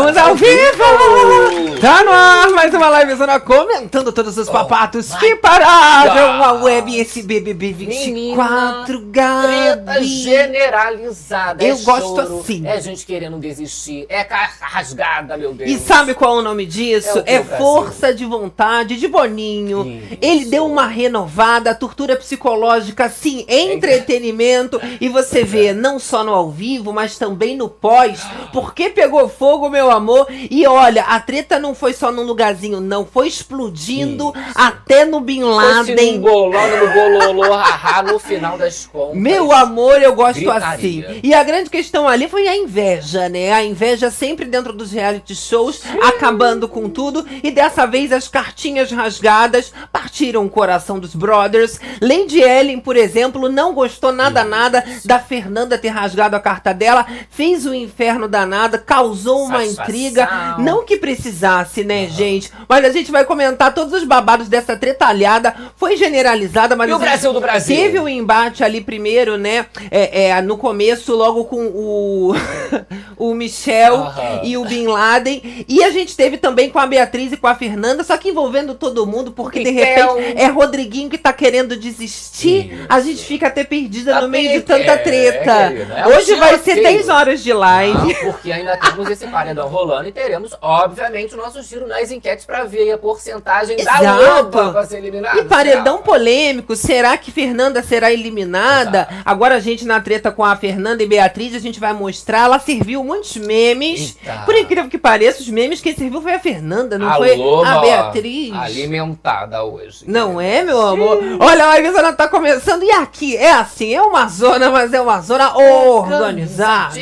Estamos ao vivo! Tá no ar mais uma livezona comentando todos os papatos que pararam a web esse BBB 24, Treta Gabi. generalizada. Eu é gosto choro, assim. É gente querendo desistir. É rasgada, meu Deus. E sabe qual é o nome disso? É É, Brasil? força de vontade de Boninho. Isso. Ele deu uma renovada, tortura psicológica, sim, entretenimento. E você vê, não só no ao vivo, mas também no pós. Porque pegou fogo, meu amor. E olha, a treta não foi só num lugarzinho, não. Foi explodindo até no Bin Laden. no no bololô, haha, no final das contas. Meu amor, eu gosto Gritaria. assim. E a grande questão ali foi a inveja, né? A inveja sempre dentro dos reality shows, acabando com tudo. E dessa vez as cartinhas rasgadas partiram o coração dos brothers. Lady Ellen, por exemplo, não gostou nada, nada da Fernanda ter rasgado a carta dela. Fez o inferno danado, causou uma Satisfação. intriga. Não que precisasse, né, gente? Mas a gente vai comentar todos os babados dessa tretalhada. Foi generalizada, mas E o gente Brasil do Brasil? Teve o embate ali primeiro, né? É, é, no começo, logo com o, o Michel Aham. e o Bin Laden. E a gente teve também com a Beatriz e com a Fernanda, só que envolvendo todo mundo, porque de Pitel. repente é Rodriguinho que tá querendo desistir. Isso. A gente fica até perdida Tá no meio de tanta é, treta. é um Hoje vai ser tiroteio. 10 horas de live. Não, porque ainda temos esse paredão rolando e teremos, obviamente, o nosso giro nas enquetes pra ver a porcentagem Exato. da Loba pra ser eliminada. E paredão será? polêmico, será que Fernanda será eliminada? Exato. Agora a gente na treta com a Fernanda e Beatriz, a gente vai mostrar, ela serviu muitos memes. Eita. Por incrível que pareça, os memes quem serviu foi a Fernanda, não a foi a ó, Beatriz. alimentada hoje. Não é, meu amor? Olha, a livezona tá começando e aqui é assim, é uma zona, mas é uma zona organizada.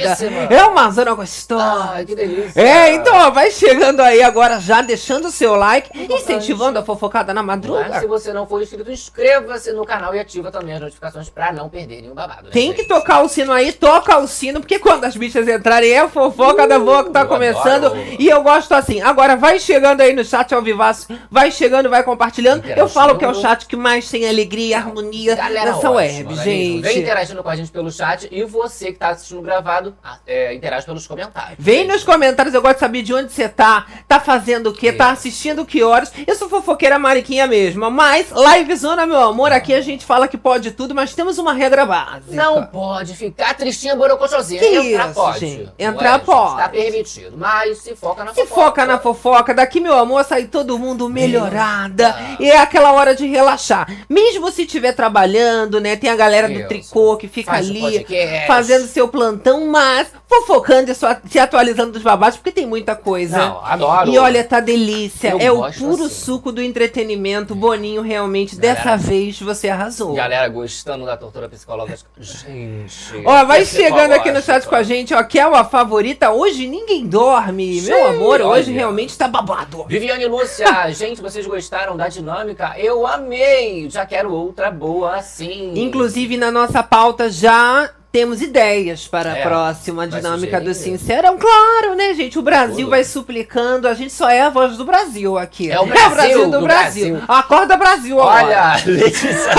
É uma zona gostosa. Ai, que delícia. É, então, ó, vai chegando aí agora já, deixando o seu like, incentivando a fofocada na madruga. Mas se você não for inscrito, inscreva-se no canal e ativa também as notificações pra não perder nenhum babado. né, Tem que gente? tocar o sino aí, toca o sino, porque quando as bichas entrarem é a fofoca da boa que tá começando. adoro. E eu gosto assim. Agora vai chegando aí no chat ao vivaço, vai chegando, vai compartilhando. Eu falo que é o chat que mais tem alegria e harmonia Galera nessa ótima, web, não é mesmo? Vem gente. interagindo com a gente pelo chat e você que tá assistindo gravado, ah, é, interage pelos comentários. Vem nos comentários, eu gosto de saber de onde você tá, tá fazendo o quê, tá Assistindo que horas. Eu sou fofoqueira mariquinha mesmo, mas livezona, meu amor, aqui a gente fala que pode tudo, mas temos uma regra básica. Não pode ficar tristinha, borocochosinha. Que Entrar isso, pode. gente? Entrar gente? pode. Tá permitido. Mas se foca na Se fofoca. foca na fofoca, daqui, meu amor, sai todo mundo melhorada. Eita. E é aquela hora de relaxar. Mesmo se estiver trabalhando, né? Tem a galera do Isso. tricô que fica Faz ali fazendo seu plantão, mas fofocando e se atualizando dos babados, porque tem muita coisa. Não, adoro. E olha, tá delícia. Eu é o puro assim. suco do entretenimento. Boninho, realmente, Galera. dessa vez você arrasou. Galera gostando da tortura psicológica. Gente. Ó, vai chegando aqui no chat com a gente, ó, que é a favorita. Hoje ninguém dorme. Meu amor, hoje olha. realmente tá babado. Viviane Lúcia, gente, vocês gostaram da dinâmica? Eu amei! Já quero outra boa assim. Inclusive, na nossa pauta já temos ideias para a É, próxima vai dinâmica do. Sincerão. Claro, né, gente? O Brasil Tudo. vai suplicando. A gente só é a voz do Brasil aqui. É o Brasil do, do Brasil. Brasil. Acorda Brasil agora. Olha, Letícia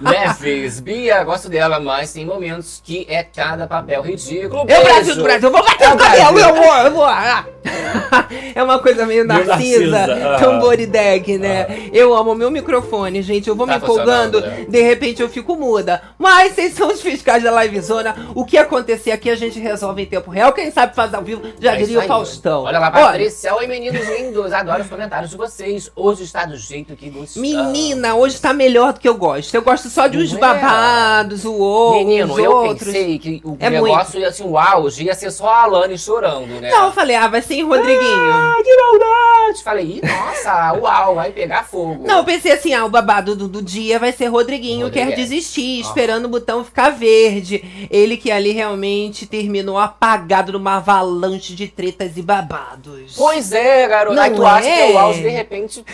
Neves, Bia, gosto dela, mas tem momentos que é cada papel ridículo. É o. Brasil do Brasil. Eu vou bater É o cabelo, Brasil. eu vou, eu vou. Ah. É uma coisa meio narcisa, Narcisa, ah. tamborideg, né? Eu amo meu microfone, gente. Eu vou Tá me empolgando, né? de repente eu fico muda. Mas vocês são os fiscais da O que acontecer aqui a gente resolve em tempo real. Quem sabe faz ao vivo, já É diria o. Faustão. Olha lá, Patrícia. Oi, meninos lindos. Adoro os comentários de vocês. Hoje está do jeito que gostamos. Menina, hoje tá melhor do que eu gosto. Eu gosto só de uns é? babados, o outro, Menino, eu outros. pensei que o É negócio ia assim, o auge ia ser só a Alane chorando, né? Não, eu falei, ah, vai ser em Rodriguinho. Ah, que maldade! Falei, ih, nossa, uau, vai pegar fogo. Não, eu pensei assim, ah, o babado do, do dia vai ser Rodriguinho, quer desistir, Aham. esperando o botão ficar verde. Ele que ali realmente terminou apagado numa avalanche de tretas e babados. Pois é, garota. Não Aí tu acha que é? é o auge, de repente...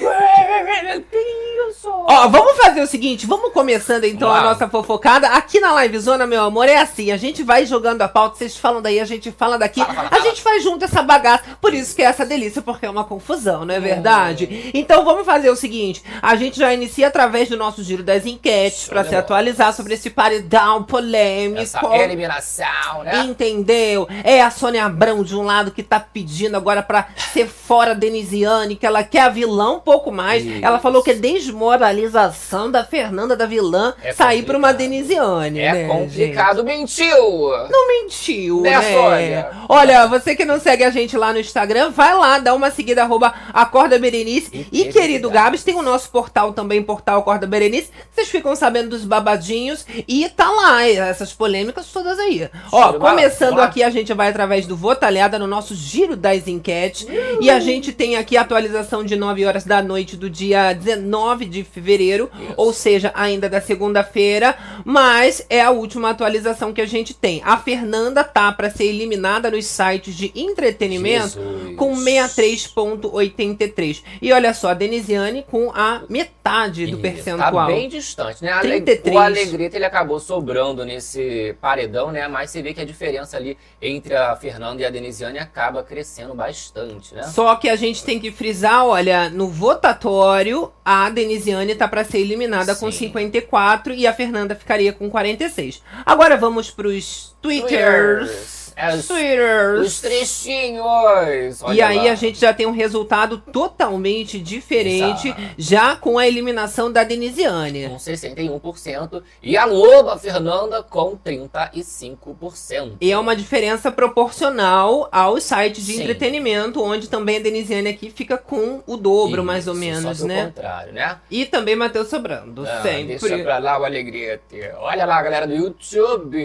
Ó, vamos fazer o seguinte, vamos começando então Vamos a nossa fofocada. Aqui na Livezona, meu amor, é assim, a gente vai jogando a pauta, vocês falam daí, a gente fala daqui. Fala, fala, a fala. gente faz junto essa bagaça. Por isso que é essa delícia, porque é uma confusão, não é verdade? Então vamos fazer o seguinte: a gente já inicia através do nosso giro das enquetes para se bola. atualizar sobre esse paredão polêmico. Essa eliminação, né? Entendeu? É a Sônia Abrão de um lado que tá pedindo agora pra ser fora Denisiane, que ela quer a vilã um pouco mais. Isso. Ela falou que é desmoralização da Fernanda da vilã É sair pra uma. Denisiane. É né, complicado, mentiu! gente? Não mentiu, Né, né? Sônia? Olha, você que não segue a gente lá no Instagram, vai lá, dá uma seguida, arroba Acorda Berenice. E E, querido. Gabs, tem o nosso portal também, portal Acorda Berenice. Vocês ficam sabendo dos babadinhos e tá lá, essas polêmicas todas aí. Ó, começando lá. aqui, a gente vai através do Votalhada no nosso giro das enquetes. E a gente tem aqui a atualização de 9 horas da noite do dia 19 de fevereiro, ou seja, ainda da segunda-feira, mas é a última atualização que a gente tem. A Fernanda tá para ser eliminada nos sites de entretenimento Jesus. com 63,83. E olha só, a Denisiane com a metade do Isso, percentual. Tá bem distante, né? Ale- 33. O Alegrete ele acabou sobrando nesse paredão, né? Mas você vê que a diferença ali entre a Fernanda e a Denisiane acaba crescendo bastante, né? Só que a gente tem que frisar, olha, no votatório, a Denisiane tá para ser eliminada com Sim. 54 e a Fernanda ficaria com 46. Agora vamos pros Twitters. É, os- Twitters. Os trechinhos! E aí lá. a gente já tem um resultado totalmente diferente, Exato. já com a eliminação da Denisiane. Com 61%. E a Loba Fernanda com 35%. E é uma diferença proporcional aos sites de Sim. entretenimento, onde também a Denisiane aqui fica com o dobro, mais ou Isso, menos, né? contrário, né? E também Matheus Sobrando, Ah, sempre. Deixa pra lá o Alegrete. Olha lá, galera do YouTube.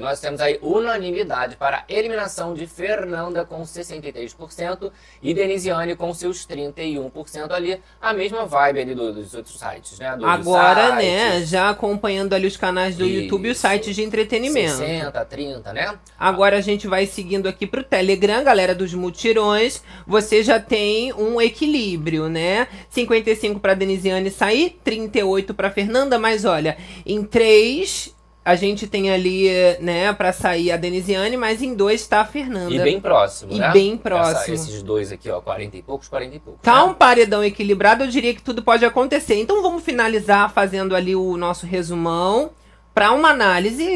Nós temos aí unanimidade para a eliminação de Fernanda com 63% e Denisiane com seus 31% ali. A mesma vibe ali do- dos outros sites, né? Agora, sites. né, já acompanhando ali os canais do YouTube e os Isso. sites de entretenimento. 60, 30, né? Agora a gente vai seguindo aqui pro Telegram, galera dos mutirões. Você já tem um equilíbrio, né? 55 para Denisiane sair, 38 para Fernanda, mas olha, em 3 a gente tem ali, né, para sair a Denisiane, mas em 2 tá a Fernanda. E bem próximo, E né? bem Essa- próximo. esses dois aqui, ó, 40 e poucos, 40 e poucos. Tá né? um paredão equilibrado, eu diria que tudo pode acontecer. Então vamos finalizar fazendo ali o nosso resumão para uma análise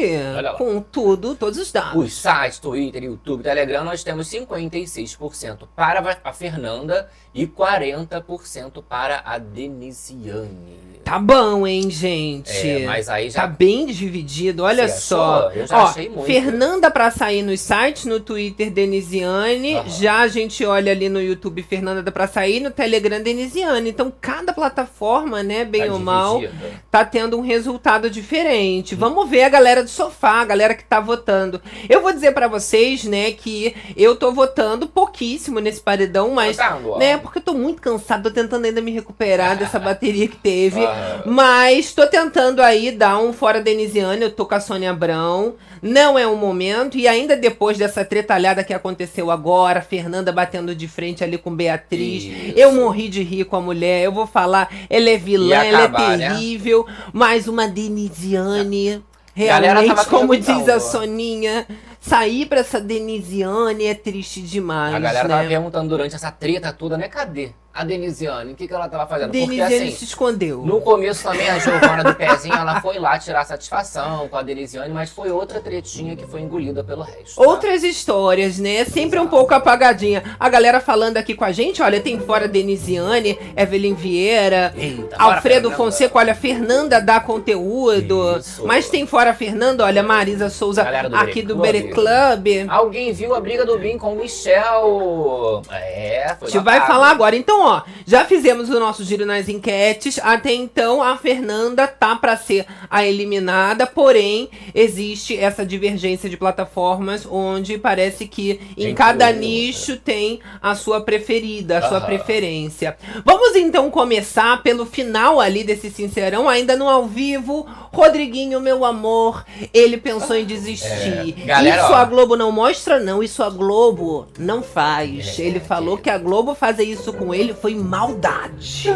com tudo, todos os dados. Os sites, Twitter, YouTube, Telegram, nós temos 56% para a Fernanda e 40% para a Denisiane. Tá bom, hein, gente? É, mas aí já Tá bem dividido, olha Você só. achou? Eu já Ó, achei muito. Fernanda pra sair nos sites, no Twitter, Denisiane. Aham. Já a gente olha ali no YouTube, Fernanda pra sair, no Telegram, Denisiane. Então, cada plataforma, né, bem tá ou mal, dividida. tá tendo um resultado diferente. Vamos ver a galera do sofá, a galera que tá votando. Eu vou dizer pra vocês, né, que eu tô votando pouquíssimo nesse paredão, mas, ó. né, porque eu tô muito cansado, tô tentando ainda me recuperar dessa bateria que teve. Ah. Mas tô tentando aí dar um fora Denisiane, eu tô com a Sônia Abrão. Não é o momento. E ainda depois dessa tretalhada que aconteceu agora, Fernanda batendo de frente ali com Beatriz. Isso. Eu morri de rir com a mulher. Eu vou falar, ela é vilã, Ia ela acabar, é né? terrível. Mas uma Denisiane. Realmente, tava como diz a. Soninha, sair pra essa Denisiane é triste demais. A galera né? tava perguntando durante essa treta toda, né? Cadê a Denisiane? O que, que ela tava fazendo? Denisiane Porque assim, se escondeu. no começo também a Giovana do Pezinho, ela foi lá tirar satisfação com a Denisiane, mas foi outra tretinha que foi engolida pelo resto. tá? Outras histórias, né? Sempre um pouco apagadinha. A galera falando aqui com a gente, olha, tem fora Denisiane, Evelyn Vieira, Eita, Alfredo. Fonseca, olha, Fernanda dá conteúdo. Isso. Mas tem fora Fernanda, olha, Marisa Souza do aqui Bere do. Bere Club. Alguém viu a briga do Bin com o Michel? É, foi A gente vai falar agora. Então, ó, já fizemos o nosso giro nas enquetes. Até então, a Fernanda tá pra ser a eliminada, porém, existe essa divergência de plataformas onde parece que em Entre cada outra. nicho tem a sua preferida, a sua preferência. Vamos então começar pelo final ali desse Sincerão, ainda no ao vivo. Rodriguinho, meu amor, ele pensou em desistir. É, galera, isso ó. a Globo não mostra, não. Isso a Globo não faz. É, ele falou que a Globo fazer isso com ele foi maldade.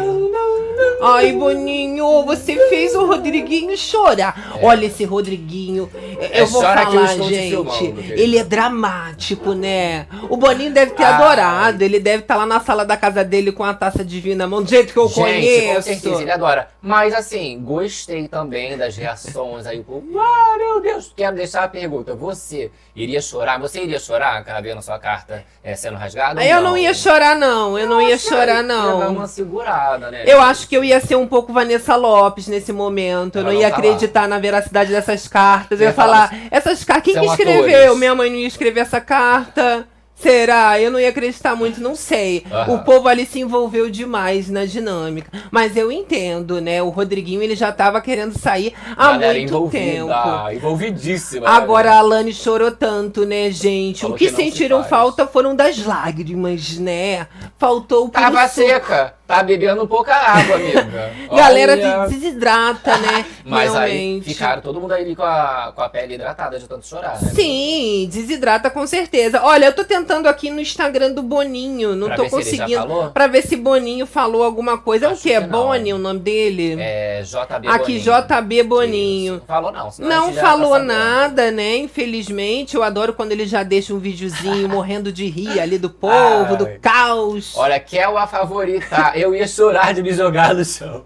Ai, Boninho, você fez o Rodriguinho chorar. É. Olha esse Rodriguinho. É, Eu vou que eu falar, te gente. filmando, ele é dramático, né? O Boninho deve ter adorado. Ele deve estar lá na sala da casa dele com a taça divina na mão, do jeito que eu Gente, com conheço. certeza, ele adora. Mas assim, gostei também das reações aí. Ah, meu Deus, quero deixar a pergunta. Você iria chorar? Você iria chorar, cara, vendo sua carta é, sendo rasgada? Eu não ia chorar, não. Eu não ia chorar, Ia dar não. uma segurada, né? Eu acho que eu ia ser um pouco Vanessa Lopes nesse momento. Eu não não ia tá acreditar na veracidade dessas cartas. Eu ia ia falar, falar, essas cartas. Quem são que escreveu? atores. Minha mãe não ia escrever essa carta. Será? Eu não ia acreditar muito, não sei. O povo ali se envolveu demais na dinâmica. Mas eu entendo, né? O Rodriguinho ele já tava querendo sair há Galera muito tempo. Envolvidíssima. Agora né? a Alane chorou tanto, né, gente? Falou o que, que se sentiram faz. falta foram das lágrimas, né? Faltou o Tava seca. Tá bebendo pouca água, amiga. Galera Olha. desidrata, né? Mas aí Realmente. ficaram todo mundo aí com a, com a pele hidratada de tanto chorar, né? Sim, desidrata com certeza. Olha, eu tô tentando aqui no Instagram do Boninho, não Pra tô conseguindo. Pra ver se Boninho falou alguma coisa. É o Acho que? É que. Boni o nome dele? É JB Aqui, Boninho. JB Boninho. Isso. Falou não. Não tá falou nada, né? Infelizmente, eu adoro quando ele já deixa um videozinho morrendo de rir ali do povo, Ai. do caos. Olha, Kel a favorita. Eu ia chorar de me jogar no chão.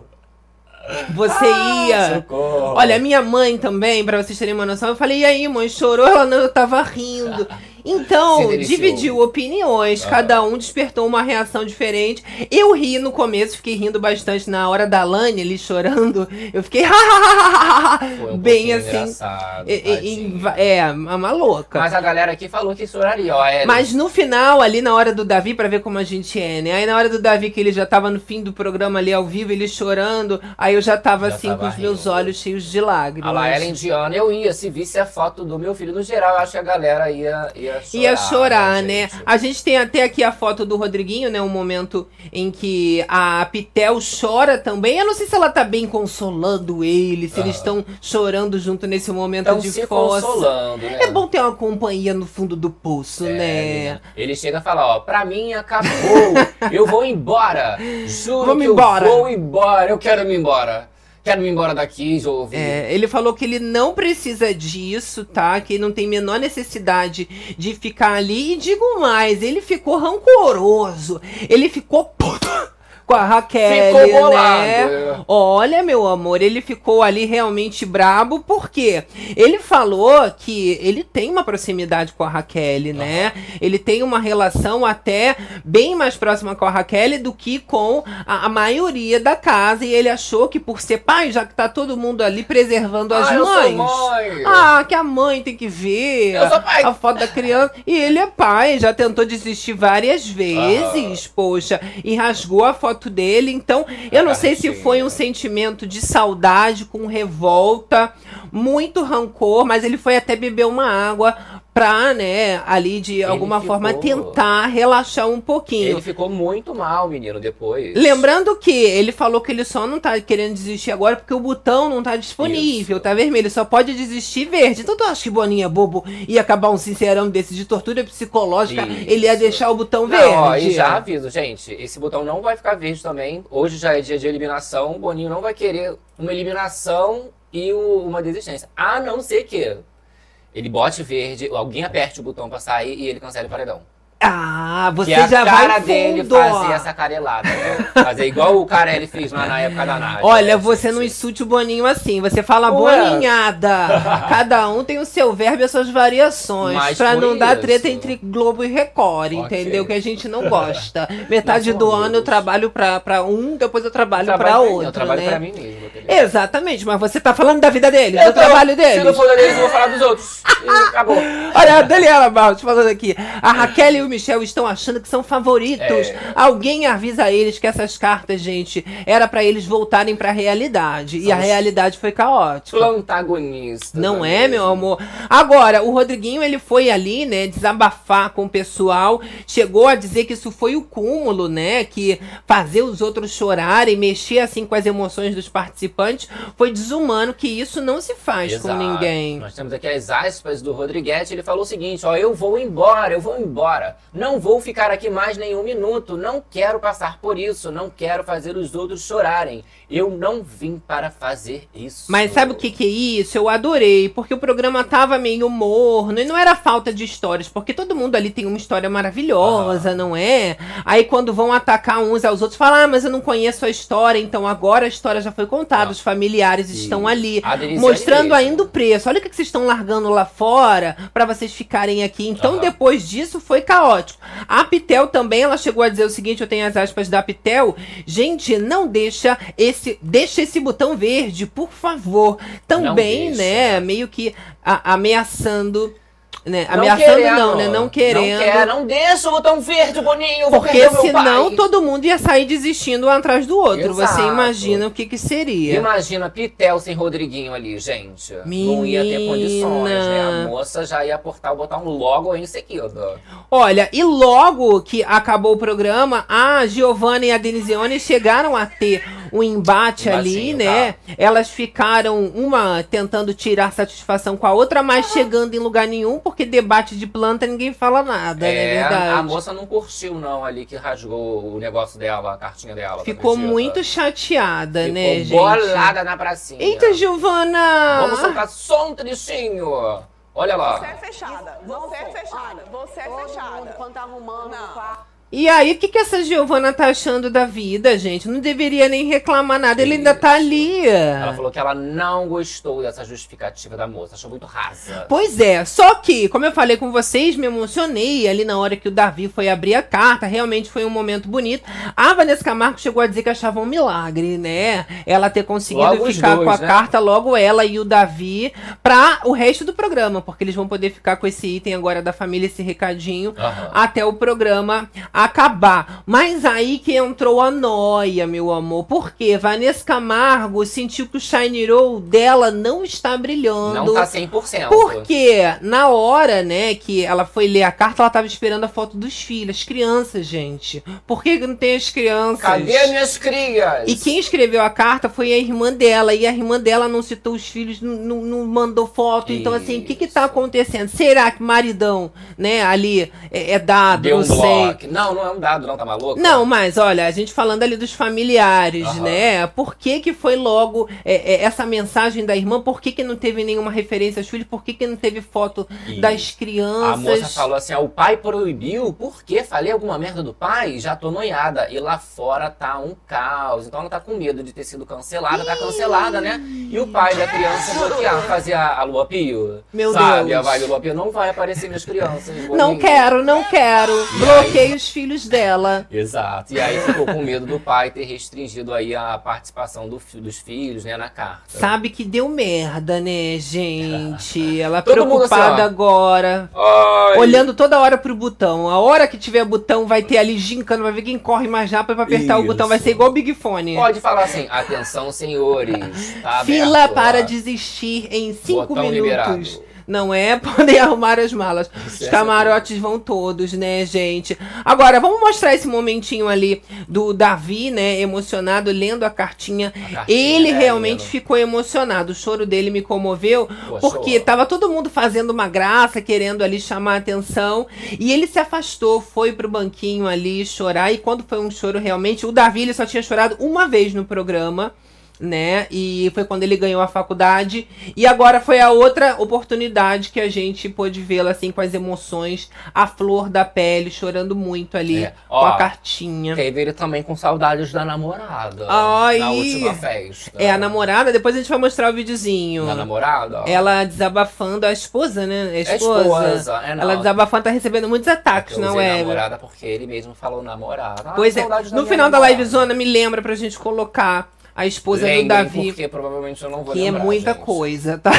Você ia. Socorro. Olha, minha mãe também, pra vocês terem uma noção, eu falei, e aí, mãe, chorou? Ela não, eu tava rindo. Então, dividiu opiniões, Ah. cada um despertou uma reação diferente. Eu ri no começo, fiquei rindo bastante na hora da Lani ali chorando. Eu fiquei um bem assim. e- é, uma louca. Mas a galera aqui falou que choraria, ó. É, Mas no final, ali na hora do Davi, pra ver como a gente é, né? Aí na hora do Davi, que ele já tava no fim do programa ali ao vivo, ele chorando, aí eu já tava Já assim tava com os meus rindo. olhos cheios de lágrimas. A Laela Indiana, eu ia, se visse a foto do meu filho no geral, eu acho que a galera ia, ia chorar. Ia chorar, né? gente? A gente tem até aqui a foto do Rodriguinho, né? Um momento em que a Pitel chora também. Eu não sei se ela tá bem consolando ele, se eles Ah. estão chorando junto nesse momento Estão de se fossa. consolando, né? É bom ter uma companhia no fundo do poço, É, né? Ele chega a falar, ó, pra mim acabou, eu vou embora. Juro Vamos que embora. eu vou embora, eu quero me embora. Quero me embora daqui, Jove. É, ele falou que ele não precisa disso, tá? Que ele não tem menor necessidade de ficar ali. E digo mais, ele ficou rancoroso. Ele ficou puto com a Raquel, Ficou bolado, né? Olha, meu amor, ele ficou ali realmente brabo, porque ele falou que ele tem uma proximidade com a Raquel, né? Ele tem uma relação até bem mais próxima com a Raquel do que com a, a maioria da casa. E ele achou que por ser pai, já que tá todo mundo ali preservando as Ah, eu sou mães. mãe. Ah, que a mãe tem que ver Eu sou pai. a foto da criança. E ele é pai, já tentou desistir várias vezes, poxa, e rasgou a foto dele. Então, eu não sei se foi um sentimento de saudade com revolta, muito rancor, mas ele foi até beber uma água pra, né, ali de alguma ficou- forma tentar relaxar um pouquinho. Ele ficou muito mal, menino, depois. Lembrando que ele falou que ele só não tá querendo desistir agora porque o botão não tá disponível, Isso. tá vermelho, só pode desistir verde. Então tu acha que Boninha bobo ia acabar um sincerão desse de tortura psicológica, Isso. ele ia deixar o botão Não, verde? ó, e já aviso, gente, esse botão não vai ficar verde também. Hoje já é dia de eliminação. O Boninho não vai querer uma eliminação e o- uma desistência. A não ser que ele bote verde, alguém aperte o botão pra sair e ele cancele o paredão. Ah, você que é a já cara vai dele fundo, ó. fazer essa carelada, né? Fazer igual o Carelli fez lá na época da Nádia. Olha, né, você não insulte o Boninho assim. Você fala Ué. boninhada. Cada um tem o seu verbo e as suas variações. Mas pra não dar isso. treta entre Globo e Record, Ok. entendeu? Que a gente não gosta. Metade do ano eu trabalho pra, pra um, depois eu trabalho, Trabalho pra outro. Eu trabalho né? pra mim mesmo. Exatamente, mas você tá falando da vida deles, Eu do tô- trabalho Se deles. não for deles, eu vou falar dos outros. E acabou. Olha, a Daniela Barros falando aqui. A Raquel e o Michel estão achando que são favoritos. É. Alguém avisa eles que essas cartas, gente, era pra eles voltarem pra realidade. E a realidade foi caótica. Plantagonista. Não é, meu amor? Agora, o Rodriguinho, ele foi ali, né, desabafar com o pessoal, chegou a dizer que isso foi o cúmulo, né, que fazer os outros chorarem, mexer assim com as emoções dos participantes, foi desumano, que isso não se faz com Exato. ninguém. Nós temos aqui as aspas do Rodriguete. Ele falou o seguinte: ó, eu vou embora, eu vou embora. Não vou ficar aqui mais nenhum minuto. Não quero passar por isso. Não quero fazer os outros chorarem. Eu não vim para fazer isso. Mas sabe o que, que é isso? Eu adorei, porque o programa tava meio morno e não era falta de histórias, porque todo mundo ali tem uma história maravilhosa, não é? Aí quando vão atacar uns aos outros, falam, ah, mas eu não conheço a história, então agora a história já foi contada, Ah. os familiares estão ali, Denisiane mostrando mesmo. ainda o preço. Olha o que, que vocês estão largando lá fora para vocês ficarem aqui. Então Aham. depois disso foi caótico. A Pitel também, ela chegou a dizer o seguinte, eu tenho as aspas da Pitel, gente, não deixa esse, deixa esse botão verde, por favor. Também, né, meio que a- ameaçando, né, Não ameaçando querendo. não, né, não querendo. Não, quer, não deixa o botão verde, Boninho. porque senão pai. todo mundo ia sair desistindo um atrás do outro. Você Exato. imagina o que que seria. Imagina Pitel sem Rodriguinho ali, gente. Não ia ter condições, né? A Menina. moça já ia apertar o botão logo em seguida. Olha, e logo que acabou o programa, a Giovanna e a Denisione chegaram a ter um embate ali, Embatinho, né? Elas ficaram uma tentando tirar satisfação com a outra, mas chegando em lugar nenhum, porque debate de planta ninguém fala nada, né? É, Verdade. a moça não curtiu, não, ali que rasgou o negócio dela, a cartinha dela. tu Ficou muito chateada, Ficou né, gente? bolada na pracinha. Eita, Giovana! Vamos soltar som, trechinho. Olha lá. Você é fechada. Você é fechada. Você é fechada. quando tá arrumando Não. E aí, o que, que essa Giovana tá achando da vida, gente? Não deveria nem reclamar nada, ele ainda tá ali. Ela falou que ela não gostou dessa justificativa da moça, achou muito rasa. Pois é, só que, como eu falei com vocês, me emocionei ali na hora que o Davi foi abrir a carta. Realmente foi um momento bonito. A Vanessa Camargo chegou a dizer que achava um milagre, né? Ela ter conseguido Logo ficar dois, com a né? carta, logo ela e o Davi, pra o resto do programa, porque eles vão poder ficar com esse item agora da família, esse recadinho, Aham. até o programa acabar. Mas aí que entrou a noia, meu amor. Porque Vanessa Camargo sentiu que o Shiny Roll dela não está brilhando. Não tá 100%. Porque na hora, né, que ela foi ler a carta, ela tava esperando a foto dos filhos, as crianças, gente. Por que não tem as crianças? Cadê minhas crias? E quem escreveu a carta foi a irmã dela. E a irmã dela não citou os filhos, não, não- mandou foto. Então, assim, o que que tá Isso. acontecendo? Será que maridão, né, ali é, é dado? Deu não um sei. bloco. Não, não é um dado, não, tá maluco? Não, mas olha, a gente falando ali dos familiares, Aham. né? Por que que foi logo é, é, essa mensagem da irmã? Por que que não teve nenhuma referência aos filhos? Por que que não teve foto Isso. das crianças? A moça falou assim: ó, o pai proibiu, por quê? Falei alguma merda do pai? Já tô noiada. E lá fora tá um caos. Então ela tá com medo de ter sido cancelada. Tá cancelada, né? E o pai da criança bloquear, fazer a, a lua pio. Meu Sabe, Deus. a vibe do lua pio não vai aparecer minhas crianças. Não quero, não quero. Bloqueei os filhos dela. Exato. E aí ficou com medo do pai ter restringido aí a participação do dos filhos, né, na carta. Sabe que deu merda, né, gente? Ela Todo assim, preocupada ó. agora. Ai. Olhando toda hora pro botão. A hora que tiver botão, vai ter ali gincando, vai ver quem corre mais rápido pra apertar o Isso. botão. Vai ser igual o Big Fone. Pode falar assim, atenção senhores, tá Fila aberto, para ó. desistir em cinco Botão minutos. liberado. Não é? Podem arrumar as malas. Os camarotes vão todos, né, gente? Agora, vamos mostrar esse momentinho ali do Davi, né, emocionado, lendo a cartinha. cartinha, Ele é, realmente ficou emocionado. O choro dele me comoveu, porque tava todo mundo fazendo uma graça, querendo ali chamar a atenção. E ele se afastou, foi pro banquinho ali chorar. E quando foi um choro realmente, o Davi ele só tinha chorado uma vez no programa né? E foi quando ele ganhou a faculdade. E agora foi a outra oportunidade que a gente pôde vê-lo assim com as emoções, a flor da pele, chorando muito ali É. com Ó, a cartinha. Teve ele também com saudades da namorada. Ai. Na última festa. É a namorada, depois a gente vai mostrar o videozinho. Da namorada? Ela desabafando, a esposa, né? A É esposa. esposa, é. Ela desabafando, tá recebendo muitos ataques, Eu não é? namorada porque ele mesmo falou namorada. Ah, Pois é. saudades No final da namorada. livezona, me lembra pra gente colocar a esposa do Lembrem, Davi. Porque provavelmente eu não vou que é lembrar, muita gente. coisa, tá?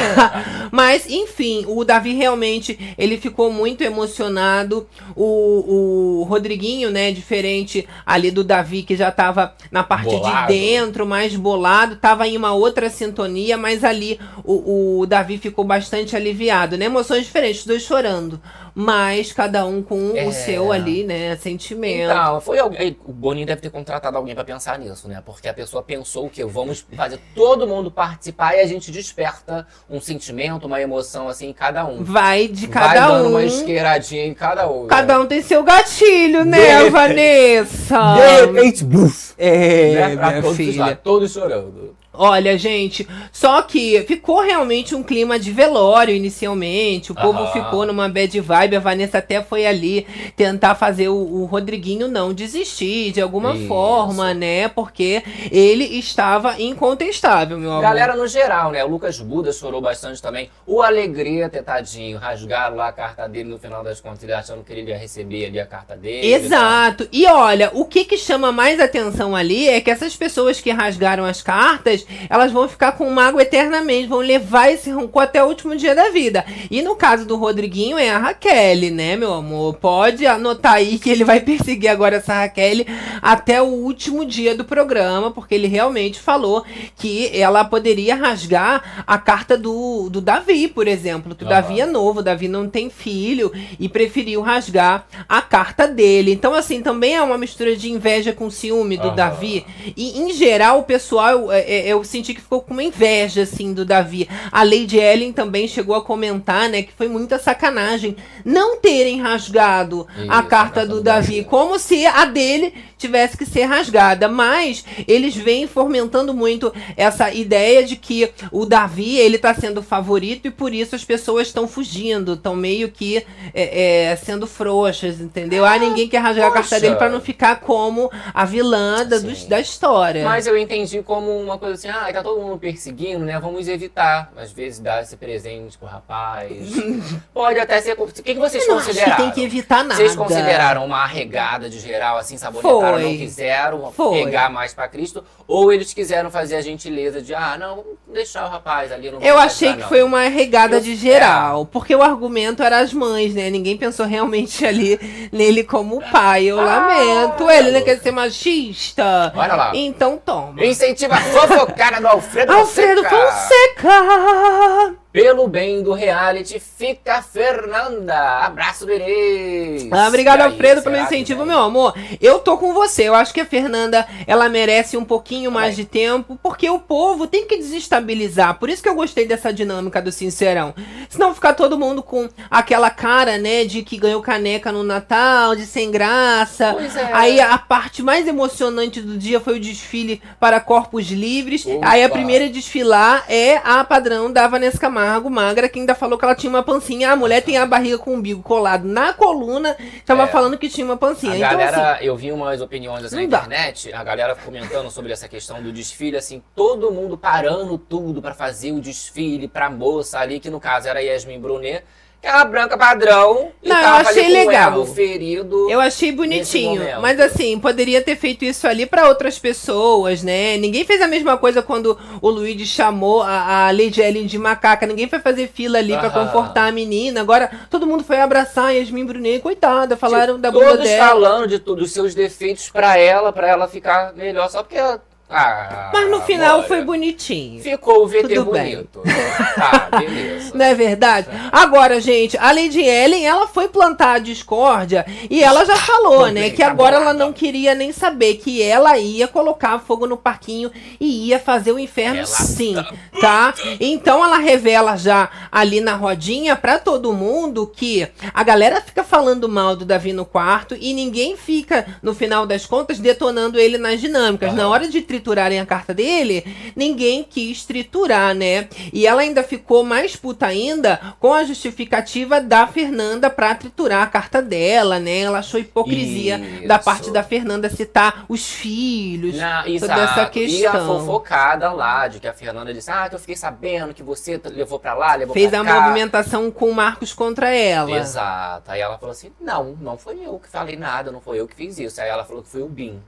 Mas, enfim, o Davi realmente, ele ficou muito emocionado. O, o Rodriguinho, né, diferente ali do Davi, que já tava na parte Bolado. de dentro, mais bolado, tava em uma outra sintonia, mas ali o, o Davi ficou bastante aliviado, né? Emoções diferentes, os dois chorando. Mas cada um com É. o seu ali, né, sentimento. Então, foi alguém. O Boninho deve ter contratado alguém pra pensar nisso, né? Porque a pessoa pensou que vamos fazer todo mundo participar e a gente desperta um sentimento, uma emoção assim em cada um. Vai de Vai cada dando um. uma isqueiradinha em cada um. Cada né? um tem seu gatilho, De né, repente- Vanessa? De repente, buf! É, né? Pra minha todos filha. lá, todos chorando. Olha, gente, só que ficou realmente um clima de velório inicialmente. O povo ficou numa bad vibe. A Vanessa até foi ali tentar fazer o, o Rodriguinho não desistir de alguma Isso. forma, né? Porque ele estava incontestável, meu amor. Galera no geral, né? O Lucas Buda chorou bastante também. O Alegria, tadinho, rasgaram lá a carta dele no final das contas, ele achando que ele ia receber ali a carta dele. Exato. E olha, o que que chama mais atenção ali é que essas pessoas que rasgaram as cartas, elas vão ficar com mágoa eternamente, vão levar esse rancor até o último dia da vida. E no caso do Rodriguinho é a Raquel, né, meu amor? Pode anotar aí que ele vai perseguir agora essa Raquel até o último dia do programa, porque ele realmente falou que ela poderia rasgar a carta do, do Davi, por exemplo, que o Aham. Davi é novo, o Davi não tem filho e preferiu rasgar a carta dele. Então, assim, também é uma mistura de inveja com ciúme do Aham. Davi. E, em geral, o pessoal, eu, é- eu senti que ficou com uma inveja, assim, do Davi. A Lady Ellen também chegou a comentar, né, que foi muita sacanagem não terem rasgado a Isso, a carta do Davi. como se a dele tivesse que ser rasgada. Mas eles vêm fomentando muito essa ideia de que o Davi, ele tá sendo favorito e por isso as pessoas estão fugindo, estão meio que é, é, sendo frouxas, entendeu? Ah, ninguém quer rasgar a carta poxa. dele pra não ficar como a vilã da, dos- da história. Mas eu entendi como uma coisa assim, ah, tá todo mundo perseguindo, né? Vamos evitar, às vezes, dar esse presente pro rapaz. Pode até ser. O que, que vocês Eu não acho que consideraram? tem que evitar nada. Vocês consideraram uma arregada de geral, assim, sabonetaram, Foi. não quiseram Foi. pegar mais pra Cristo? Ou eles quiseram fazer a gentileza de, ah, não, deixar o rapaz ali no Eu achei que foi uma regada Eu- de geral, porque o argumento era as mães, né? Ninguém pensou realmente ali nele como pai. Eu Ah, lamento. Ele não garoto. quer ser machista. Olha lá. Então toma. Incentiva a fofocada do Alfredo, Alfredo Fonseca. Pelo bem do reality, fica Fernanda. Abraço, Berês. Ah, obrigado, aí, Alfredo, pelo incentivo, meu amor. Eu tô com você. Eu acho que a Fernanda, ela merece um pouquinho mais Também. de tempo, porque o povo tem que desestabilizar. Por isso que eu gostei dessa dinâmica do Sincerão. Senão ficar todo mundo com aquela cara, né, de que ganhou caneca no Natal, de sem graça. Pois é. Aí a parte mais emocionante do dia foi o desfile para corpos livres. Opa. Aí a primeira a desfilar é a padrão da Vanessa Camargo, magra, que ainda falou que ela tinha uma pancinha. A mulher tem a barriga com o umbigo colado na coluna, tava É. falando que tinha uma pancinha. A então, assim, galera, eu vi umas opiniões assim na Não dá. internet, a galera comentando sobre essa questão do desfile, assim, todo mundo parando tudo pra fazer o desfile pra moça ali, que no caso era Yasmin Brunet, é uma branca padrão, e Não, eu achei legal. ferido. Eu achei bonitinho, mas assim, poderia ter feito isso ali pra outras pessoas, né? Ninguém fez a mesma coisa quando o Luigi chamou a, a Lady Ellen de macaca. Ninguém foi fazer fila ali pra Aham. confortar a menina. Agora todo mundo foi abraçar a Yasmin Brunet, coitada, falaram da bunda Todos dela. falando de tudo, dos seus defeitos pra ela, pra ela ficar melhor, só porque ela... Ah, Mas no final foi bonitinho. Ficou o VT Tudo bem. bonito. Tá, beleza. Não é verdade? Agora, gente, a Lady Ellen, ela foi plantar a discórdia e ela já falou, Também, né, que tá agora ela não queria nem saber que ela ia colocar fogo no parquinho e ia fazer o inferno Ela sim, tá? Então ela revela já ali na rodinha pra todo mundo que a galera fica falando mal do Davi no quarto e ninguém fica, no final das contas, detonando ele nas dinâmicas. Na Aham. hora de triturarem a carta dele, ninguém quis triturar, né? E ela ainda ficou mais puta ainda com a justificativa da Fernanda pra triturar a carta dela, né? Ela achou hipocrisia da Isso. parte da Fernanda citar os filhos, Na, toda exato. essa E a questão. fofocada lá, de que a Fernanda disse, ah, que eu fiquei sabendo que você levou pra lá, levou Fez pra a cá. movimentação com o Marcos contra ela. Exato. Aí ela falou assim, não, não foi eu que falei nada, não foi eu que fiz isso. Aí ela falou que foi o Bin.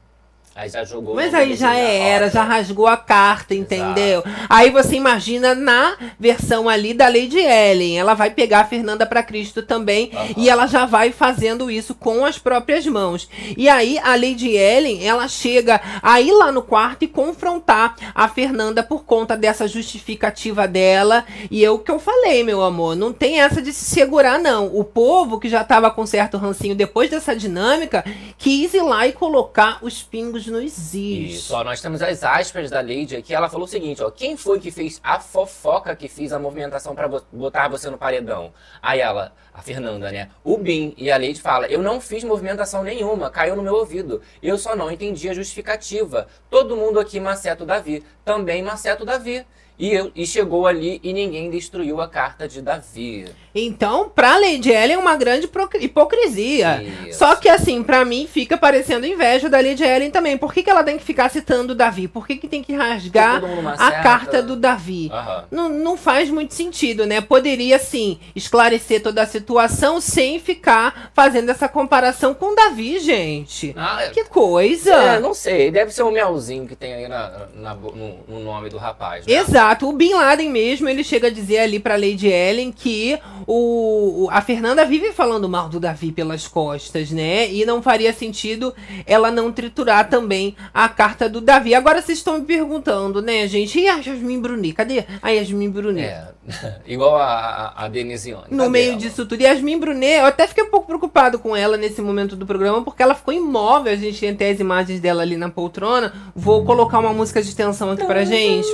Aí já jogou. Mas aí já era, já rasgou a carta, entendeu? Aí você imagina na versão ali da Lady Ellen, ela vai pegar a Fernanda pra Cristo também Aham. e ela já vai fazendo isso com as próprias mãos. E aí a Lady Ellen, ela chega a ir lá no quarto e confrontar a Fernanda por conta dessa justificativa dela. E eu que eu falei, meu amor, não tem essa de se segurar não. O povo que já tava com certo rancinho depois dessa dinâmica quis ir lá e colocar os pingos nos is. Isso, ó, nós temos as aspas da Lady aqui. Ela falou o seguinte, ó. Quem foi que fez a fofoca que fez a movimentação vo- botar você no paredão? Aí ela, a Fernanda, né? O Bin. E a Lady fala, eu não fiz movimentação nenhuma, caiu no meu ouvido. Eu só não entendi a justificativa. Todo mundo aqui maceta o Davi. Também maceta o Davi. E, eu, e chegou ali e ninguém destruiu a carta de Davi. Então, pra Lady Ellen é uma grande hipocrisia. Isso. Só que assim, pra mim fica parecendo inveja da Lady Ellen também. Por que, que ela tem que ficar citando o Davi? Por que, que tem que rasgar a carta do Davi? Aham. Não, não faz muito sentido, né? Poderia, sim, esclarecer toda a situação sem ficar fazendo essa comparação com o Davi, gente. Ah, é- Que coisa! É, não sei. Deve ser o melzinho que tem aí na, na- no, no nome do rapaz. Né? Exato, o Bin Laden mesmo, ele chega a dizer ali pra Lady Ellen que o, a Fernanda vive falando mal do Davi pelas costas, né? E não faria sentido ela não triturar também a carta do Davi. Agora vocês estão me perguntando, né, gente? E a Yasmin Bruni? Cadê a Yasmin Bruni? É, igual a, a, Denisione. No Cadê meio ela? disso tudo. Yasmin Brunet, eu até fiquei um pouco preocupado com ela nesse momento do programa, porque ela ficou imóvel. A gente tem até as imagens dela ali na poltrona. Vou colocar uma música de tensão aqui pra gente.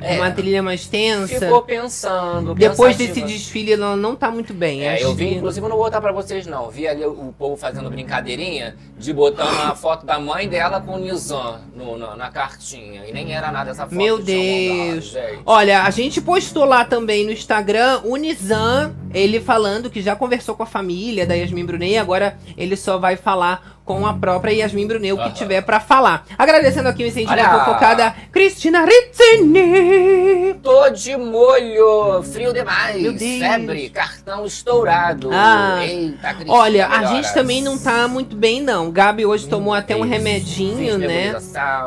É, Uma trilha mais tensa. Ficou pensando. Depois pensativa. desse desfile, ela não tá muito bem. É, eu vi, que- inclusive, eu não vou botar pra vocês, não. Vi ali o, povo fazendo brincadeirinha de botando a foto da mãe dela com o Nizam no- na, na cartinha. E nem era nada essa foto. Meu mandado, Deus. gente. Olha, a gente postou lá também no Instagram o Nizam, ele falando que já conversou com a família da Yasmin Brunet agora ele só vai falar com a própria Yasmin Brunet, o que tiver pra falar. Agradecendo aqui o incentivo Olha! fofocada Cristina Rizzini. Tô de molho, frio demais, febre, cartão estourado. Ah. Eita, Cristina, Olha, a melhoras. gente também não tá muito bem, não. Gabi hoje tomou até um remedinho, fiz né?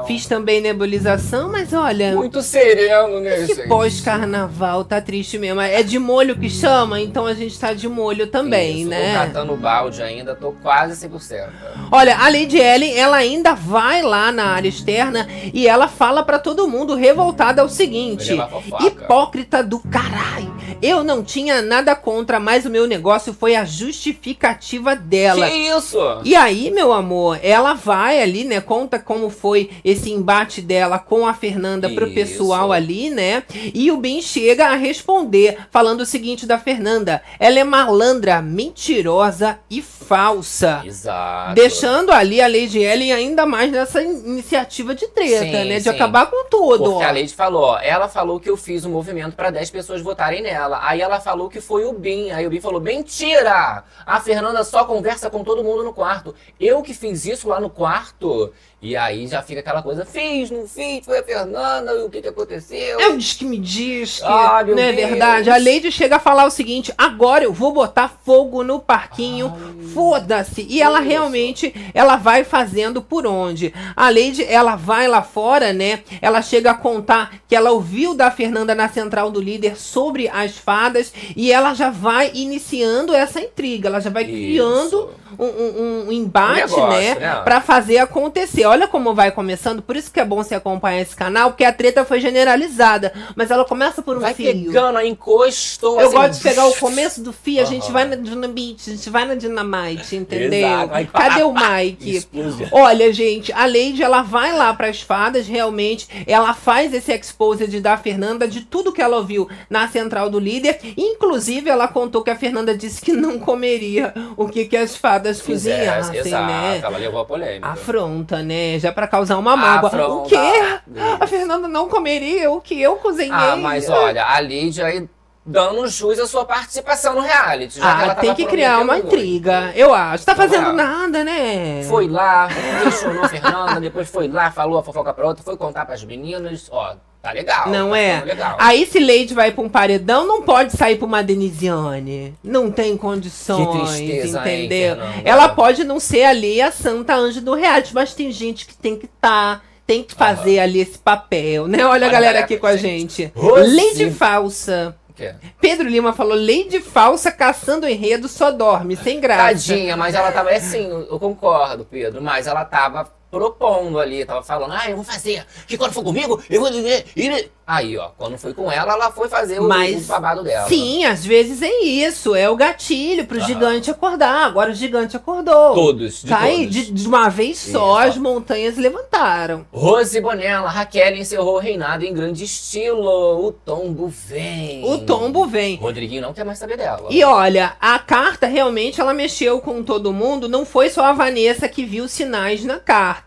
Fiz também nebulização, mas olha. Muito sereno, né, Esse gente? pós-carnaval tá triste mesmo. É de molho que chama, então a gente tá de molho também, Isso, né? Tô catando o balde ainda, tô quase 100%. Olha, a Lady Ellen, ela ainda vai lá na área externa e ela fala pra todo mundo revoltada o seguinte: hipócrita do caralho. Eu não tinha nada contra, mas o meu negócio foi a justificativa dela. Que isso? E aí, meu amor, ela vai ali, né? Conta como foi esse embate dela com a Fernanda pro Isso. pessoal ali, né? E o Ben chega a responder, falando o seguinte da Fernanda: ela é malandra, mentirosa e falsa. Exato. Deixando ali a Lady Ellen ainda mais nessa in- iniciativa de treta, Sim, né? De sim. acabar com tudo. Porque ó. a Lady falou, ela falou que eu fiz um movimento pra 10 pessoas votarem nela. Aí ela falou que foi o Bin. Aí o Bin falou: mentira! A Fernanda só conversa com todo mundo no quarto. Eu que fiz isso lá no quarto. E aí já fica aquela coisa: fiz, não fiz, foi a Fernanda, e o que que aconteceu? É o diz que me diz que Ah, não é Deus. verdade. A Lady chega a falar o seguinte: agora eu vou botar fogo no parquinho, foda-se. E ela Isso. realmente ela vai fazendo por onde? A Lady ela vai lá fora, né? Ela chega a contar que ela ouviu da Fernanda na central do líder sobre as fadas e ela já vai iniciando essa intriga. Ela já vai Isso. criando um, um- embate, Um negócio, né? né? Pra fazer acontecer. Olha como vai começando. Por isso que é bom você acompanhar esse canal, porque a treta foi generalizada. Mas ela começa por um Vai fio. pegando, aí encostou. Eu assim, gosto de pegar o começo do fio, a gente vai na dinamite, a gente vai na dinamite, entendeu? Exato. Cadê o Mike? Olha, gente, a Lady, ela vai lá pras fadas, realmente, ela faz esse exposed da Fernanda de tudo que ela ouviu na central do líder. Inclusive, ela contou que a Fernanda disse que não comeria o que, que as fadas Fizesse, cozinhassem, exato, né? ela levou a polêmica. Afronta, né? Já pra causar uma mágoa. O Afronta. quê? A Fernanda não comeria o que eu cozinhei. Ah, mas olha, a Lady aí dando jus à sua participação no reality. Ah, ela tem que criar uma muito. intriga, eu acho. Tá fazendo nada, né? Foi lá, questionou a Fernanda, depois foi lá, falou a fofoca pra outra, foi contar pras meninas, ó, tá legal. Não tá é? Legal. Aí se Leite vai pra um paredão, não pode sair pra uma Denisiane. Não tem condições, Que tristeza, hein, entendeu? Fernanda? Ela pode não ser ali a santa anja do reality, mas tem gente que tem que estar, tem que fazer ali esse papel, né? Olha a Olha, galera galera, aqui com a gente. gente. Lady Falsa. Quê? Pedro Lima falou, Lady Falsa caçando enredo só dorme, sem graça. Tadinha, mas ela tava, é sim, eu concordo, Pedro, mas ela tava propondo ali, tava falando, ah, eu vou fazer, que quando for comigo, eu vou... ir-" Aí, ó, quando foi com ela, ela foi fazer o, Mas, o babado dela. Sim, às vezes é isso, é o gatilho pro Aham. gigante acordar. Agora o gigante acordou. Todos, de Tá todos. de, de uma vez só, Isso. as montanhas levantaram. Rose Bonella, Raquel encerrou o reinado em grande estilo. O tombo vem. O tombo vem. Rodriguinho não quer mais saber dela. E olha, a carta realmente ela mexeu com todo mundo. Não foi só a Vanessa que viu sinais na carta.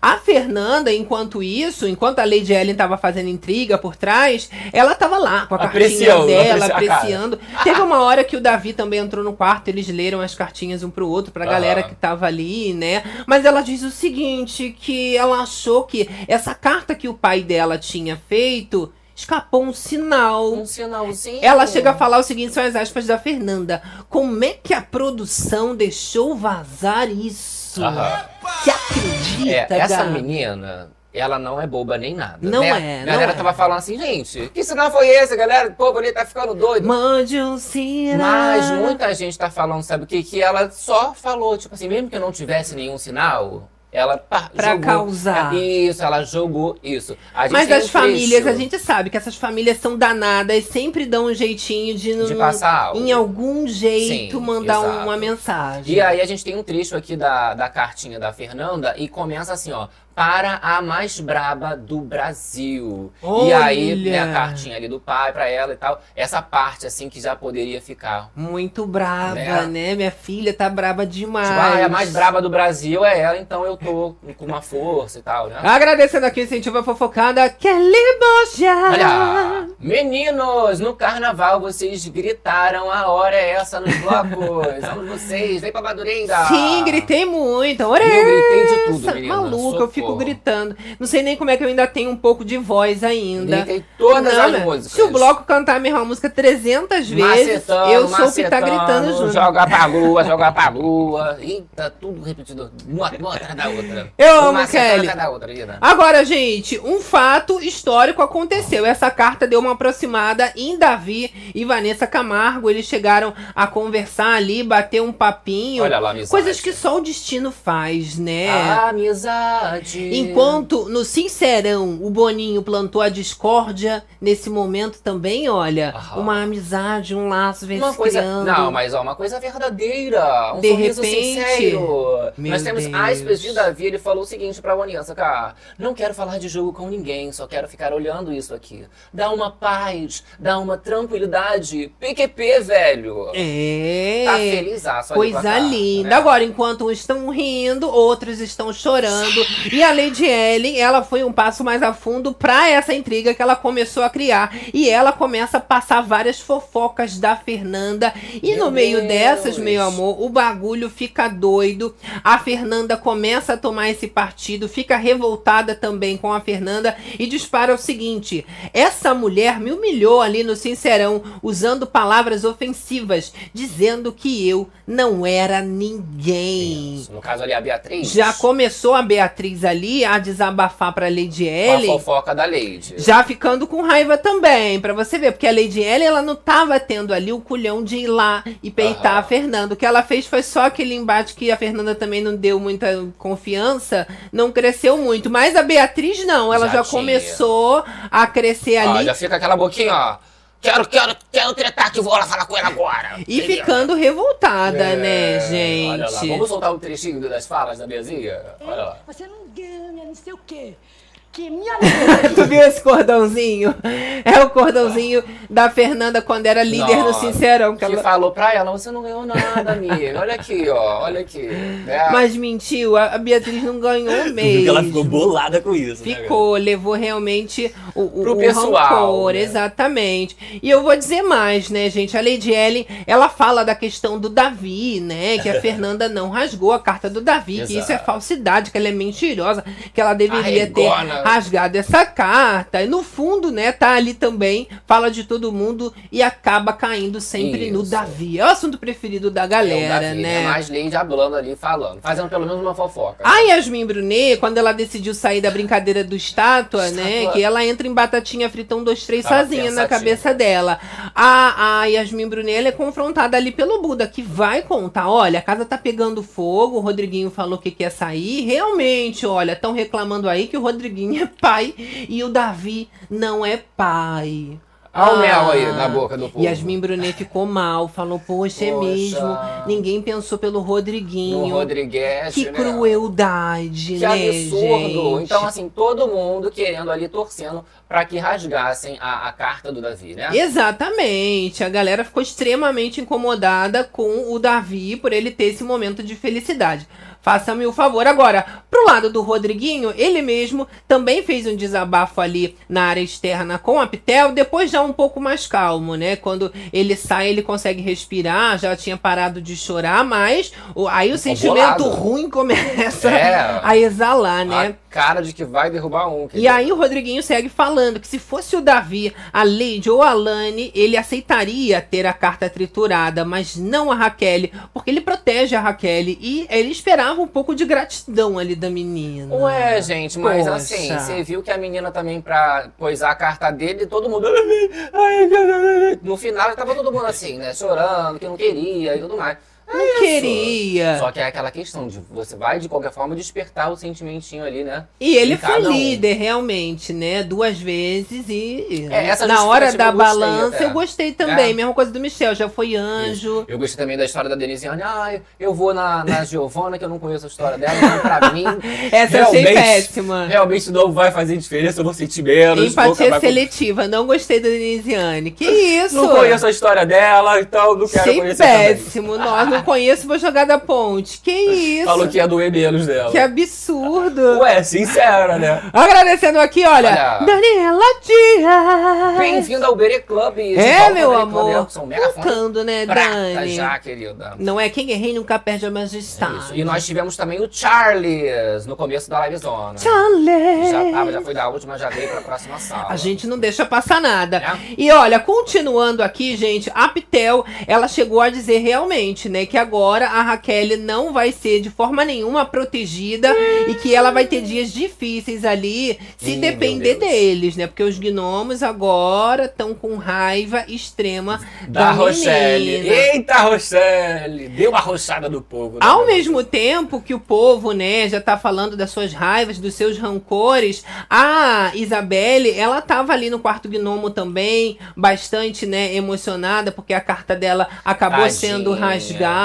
A Fernanda, enquanto isso, enquanto a Lady Ellen tava fazendo intriga por trás, ela tava lá com a cartinha dela, apreciando. Teve uma hora que o Davi também entrou no quarto, eles leram as cartinhas um pro outro, pra Aham. galera que tava ali, né? Mas ela diz o seguinte, que ela achou que essa carta que o pai dela tinha feito escapou um sinal. Um sinalzinho. Ela chega a falar o seguinte, são as aspas da Fernanda. Como é que a produção deixou vazar isso? Aham. Você acredita, É, essa menina, ela não é boba nem nada. Não né? é, A não galera é. tava falando assim, gente, que sinal foi esse, galera? O povo ali tá ficando doido. Mande um sinal. Mas muita gente tá falando, sabe o que? Que ela só falou, tipo assim, mesmo que não tivesse nenhum sinal, ela Pra jogou. causar. Isso, ela jogou isso. Mas as um famílias, trecho a gente sabe que essas famílias são danadas, sempre dão um jeitinho de, De passar algo. em algum jeito Sim, mandar uma mensagem. E aí a gente tem um trecho aqui da, da cartinha da Fernanda e começa assim, ó. Para a mais braba do Brasil. E aí, Olha! né, a cartinha ali do pai pra ela e tal. Essa parte, assim, que já poderia ficar. Muito brava, Né? né? Minha filha tá braba demais. Tipo, ah, a mais braba do Brasil é ela, então eu tô com uma força e tal, né? Agradecendo aqui o incentivo fofocada, Kelly Boja. Olha, meninos, no carnaval vocês gritaram a hora é essa nos blocos. Vamos vocês, vem pra Madureira. Sim, gritei muito. Ora Eu gritei de tudo, essa, menina. Maluca, eu fico Gritando. Não sei nem como é que eu ainda tenho um pouco de voz ainda. Gritei todas Não, as né? músicas. Se o bloco cantar a mesma música 300 vezes, Macetando, eu sou o que tá gritando junto. Joga pra lua, joga pra lua. Eita, tudo repetido. Uma, uma atrás da outra. Eu Uma amo, Kelly. outra. Agora, gente, um fato histórico aconteceu. Essa carta deu uma aproximada em Davi e Vanessa Camargo. Eles chegaram a conversar ali, bater um papinho. Olha lá, amizade. Coisas que só o destino faz, né? Amizade. Enquanto no Sincerão o Boninho plantou a discórdia, nesse momento também, olha, Aham. uma amizade, um laço vem Uma coisa, criando. não, mas ó, uma coisa verdadeira, um De sorriso repente- sincero. Meu Nós temos Deus. aspas de Davi, ele falou o seguinte pra Vanessa, cara, não quero falar de jogo com ninguém, só quero ficar olhando isso aqui. Dá uma paz, dá uma tranquilidade. PQP, velho. É. Tá feliz, só de Coisa linda. né? Agora, enquanto uns estão rindo, outros estão chorando. E a Lady Ellen, ela foi um passo mais a fundo pra essa intriga que ela começou a criar. E ela começa a passar várias fofocas da Fernanda. E Meu no meio Deus. dessas, meu amor, o bagulho fica doido. A Fernanda começa a tomar esse partido, fica revoltada também com a Fernanda e dispara o seguinte: essa mulher me humilhou ali no Sincerão, usando palavras ofensivas, dizendo que eu não era ninguém. No caso ali, a Beatriz. Já começou a Beatriz ali a desabafar pra Lady com a Ellen. fofoca da Lady. Já ficando com raiva também, pra você ver, porque a Lady Ellen, ela não tava tendo ali o culhão de ir lá e peitar Aham. a Fernanda. O que ela fez foi só aquele embate que a Fernanda também não deu muita confiança, não cresceu muito. Mas a Beatriz não, ela Já já, começou a crescer Ó, ali já fica aquela boquinha, ó. Quero, quero, quero tretar que vou lá falar com ela agora. e Entendeu? ficando revoltada, É, né, gente? Olha lá, vamos soltar um trechinho das falas da Bezinha? Olha lá. Você não ganha, não sei o quê. Que minha Tu viu esse cordãozinho? É o cordãozinho da Fernanda quando era líder no Nossa, Sincerão. Que Que ela... falou pra ela, você não ganhou nada, amiga. Olha aqui, ó, olha aqui. É, Mas mentiu, a a Beatriz não ganhou mesmo. viu que ela ficou bolada com isso, né, Ficou, levou realmente o, o, Pro o pessoal, rancor, né? exatamente. E eu vou dizer mais, né, gente? A Lady Ellen, ela fala da questão do Davi, né? Que a Fernanda não rasgou a carta do Davi, que isso é Exato. falsidade, que ela é mentirosa, que ela deveria ter Rasgado essa carta. E no fundo, né, tá ali também, fala de todo mundo e acaba caindo sempre no Isso. Davi. É o assunto preferido da é galera, Davi, né? É mais Lady hablando ali, falando. Fazendo pelo menos uma fofoca. A Yasmin Brunet, quando ela decidiu sair da brincadeira do estátua, né? Estátua. Que ela entra em batatinha frita um, dois, três Tava sozinha na pensativa. cabeça dela. A, a Yasmin Brunet ela é confrontada ali pelo Buda, que vai contar: olha, a casa tá pegando fogo, o Rodriguinho falou que quer sair. Realmente, olha, estão reclamando aí que o Rodriguinho é pai e o Davi não é pai. Olha o mel Ah. aí na boca do povo. Yasmin Brunet ficou mal, falou: Poxa, é mesmo. Ninguém pensou pelo Rodriguinho. Rodrigues, Que né? crueldade, Que né, absurdo! gente? Então, assim, todo mundo querendo ali, torcendo pra que rasgassem a, a carta do Davi, né? Exatamente. A galera ficou extremamente incomodada com o Davi por ele ter esse momento de felicidade. Faça-me o favor. Agora, pro lado do Rodriguinho, ele mesmo também fez um desabafo ali na área externa com a Pitel, depois já um pouco mais calmo, né? Quando ele sai, ele consegue respirar, já tinha parado de chorar, mas aí o sentimento bolado. ruim começa É. a exalar, né? A cara de que vai derrubar um. E aí o Rodriguinho segue falando que se fosse o Davi, a Lady ou a Lani, ele aceitaria ter a carta triturada, mas não a Raquel, porque ele protege a Raquel e ele esperava um pouco de gratidão ali da menina. Ué, gente, mas Poxa. assim, você viu que a menina também, pra coisar a carta dele, todo mundo. No final tava todo mundo assim, né? Chorando, que não queria e tudo mais. Não isso. queria. Só que é aquela questão de você vai de qualquer forma despertar o sentimentinho ali, né? E ele foi um. líder, realmente, né? Duas vezes e. É, essa na hora da eu balança até. eu gostei também. É. Mesma coisa do Michel, já foi anjo. Eu gostei também da história da Denisiane. Ah, eu vou na, na Giovana, que eu não conheço a história dela, então pra mim. Essa eu achei péssima. Realmente não vai fazer diferença, eu vou sentir menos. Empatia acabar com- seletiva, não gostei da Denisiane. Que isso? Não conheço a história dela, então não quero Achei conhecer também. péssimo. Nós não conheço, vou jogar da ponte. Que isso? Falou que ia doer menos dela. Que absurdo. Ué, sincera, né? Agradecendo aqui, olha, Olha. Daniela Dias. Bem-vindo ao Berê Club. É, meu amor. Voltando, né, prata Dani? já, querida. Não é quem é rei nunca perde a majestade. Isso. E nós tivemos também o Charles no começo da livezona. Charlie. Já tava, já foi da última, já veio pra próxima sala. A gente não deixa passar nada. É. E olha, continuando aqui, gente, a Pitel, ela chegou a dizer realmente, né, que agora a Raquel não vai ser de forma nenhuma protegida e que ela vai ter dias difíceis ali se depender deles, né? Porque os gnomos agora estão com raiva extrema Da, da, Rochelle. menina. Eita, Rochelle! Deu uma rochada do povo. né? Ao mesmo tempo que o povo, né, já tá falando das suas raivas, dos seus rancores, a Isabelle, ela tava ali no quarto gnomo também, bastante, né, emocionada, porque a carta dela acabou Tadinha. sendo rasgada,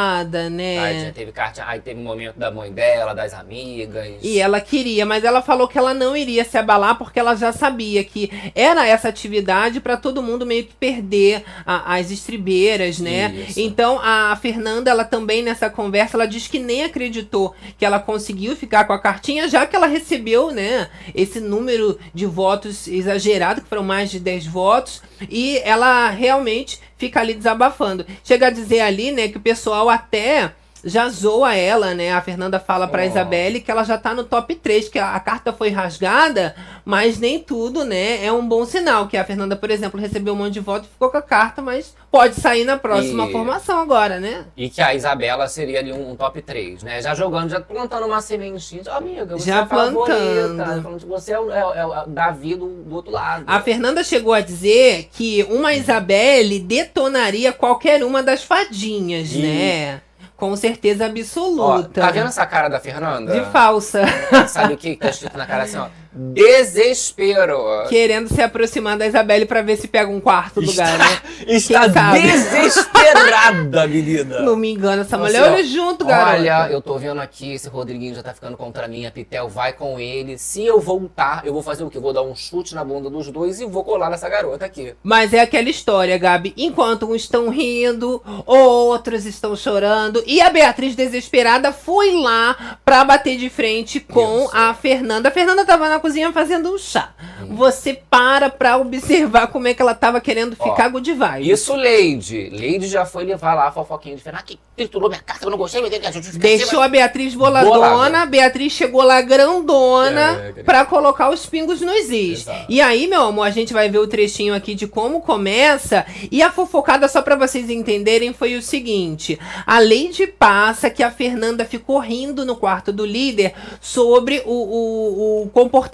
né? Tadinha, teve carta, aí teve um momento da mãe dela, das amigas. E ela queria, mas ela falou que ela não iria se abalar porque ela já sabia que era essa atividade para todo mundo meio que perder a- as estribeiras, né? Isso. Então a Fernanda, ela também nessa conversa, ela diz que nem acreditou que ela conseguiu ficar com a cartinha, já que ela recebeu, né, esse número de votos exagerado, que foram mais de 10 votos, e ela realmente fica ali desabafando. Chega a dizer ali, né, que o pessoal até já zoa ela, né? A Fernanda fala pra Oh. Isabelle que ela já tá no top 3, que a, a carta foi rasgada, mas nem tudo, né? É um bom sinal. Que a Fernanda, por exemplo, recebeu um monte de voto e ficou com a carta, mas pode sair na próxima E- formação agora, né? E que a Isabela seria ali um, um top 3, né? Já jogando, já plantando uma sementinha. Ó, amiga, você Já é plantando. Você é o, é o- é o Davi do, do outro lado. A Fernanda chegou a dizer que uma Isabelle detonaria qualquer uma das fadinhas, Ih. né? Com certeza Ó, absoluta. tá vendo essa cara da Fernanda? De falsa. Sabe o que que tá escrito na cara assim, ó? Desespero. Querendo se aproximar da Isabelle pra ver se pega um quarto lugar, né? Está Quem sabe? desesperada, menina. Não me engano, essa mulher olha junto, garota. Olha, eu tô vendo aqui, esse Rodriguinho já tá ficando contra mim, a Pitel vai com ele. Se eu voltar, eu vou fazer o quê? Vou dar um chute na bunda dos dois e vou colar nessa garota aqui. Mas é aquela história, Gabi. Enquanto uns estão rindo, outros estão chorando. E a Beatriz, desesperada, foi lá pra bater de frente com Isso. a Fernanda. A Fernanda tava na cozinha fazendo um chá. Você para pra observar como é que ela tava querendo Ó, ficar good vibe. Isso, Leide. Leide já foi levar lá a fofoquinha de Fernanda, que triturou minha carta, eu não gostei, que justificativa. Deixou a Beatriz boladona, Bolada. Beatriz chegou lá grandona É, pra colocar os pingos nos is. Exato. E aí, meu amor, a gente vai ver o trechinho aqui de como começa. E a fofocada, só pra vocês entenderem, foi o seguinte: a Lady passa que a Fernanda ficou rindo no quarto do líder sobre o, o- o comportamento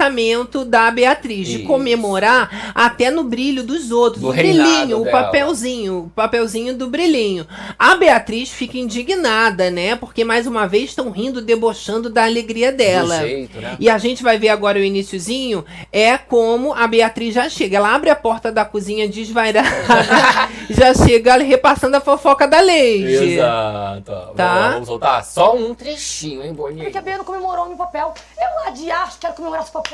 da Beatriz, de Isso. comemorar até no brilho dos outros. Do o brilhinho, o dela. papelzinho, o papelzinho do brilhinho. A Beatriz fica indignada, né? Porque mais uma vez estão rindo, debochando da alegria dela. Do jeito, né? E a gente vai ver agora o iniciozinho, é como a Beatriz já chega. Ela abre a porta da cozinha desvairada, já chega repassando a fofoca da Lady. Exato. Tá. Vamos voltar? Só um trechinho, hein, Boninho? Porque a Bia não comemorou meu papel. Eu lá de arte quero comemorar esse papel.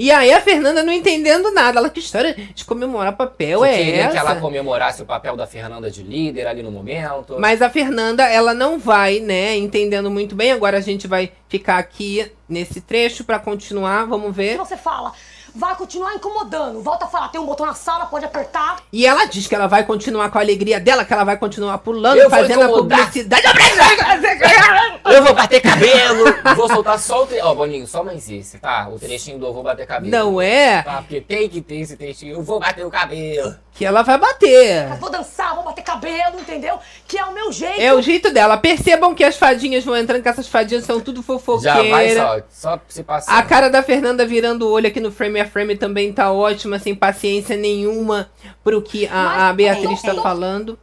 E aí a Fernanda não entendendo nada. Ela, que história de comemorar papel é queria essa? que ela comemorasse o papel da Fernanda de líder ali no momento. Mas a Fernanda, ela não vai, né, entendendo muito bem. Agora a gente vai ficar aqui nesse trecho pra continuar, vamos ver. você fala, vai continuar incomodando. Volta a falar, tem um botão na sala, pode apertar. E ela diz que ela vai continuar com a alegria dela, que ela vai continuar pulando, Eu fazendo a publicidade. Eu vou bater cabelo! vou soltar só o tre... Ó, Boninho, só mais esse, tá? O trechinho do eu vou bater cabelo. Não é Tá, porque tem que ter esse trechinho. Eu vou bater o cabelo. que ela vai bater. Mas vou dançar, vou bater cabelo, entendeu? Que é o meu jeito. É o jeito dela. Percebam que as fadinhas vão entrando, que essas fadinhas são tudo Já vai só, só se passar. A cara da Fernanda virando o olho aqui no frame a frame também tá ótima, sem paciência nenhuma pro que a, a Beatriz tá falando.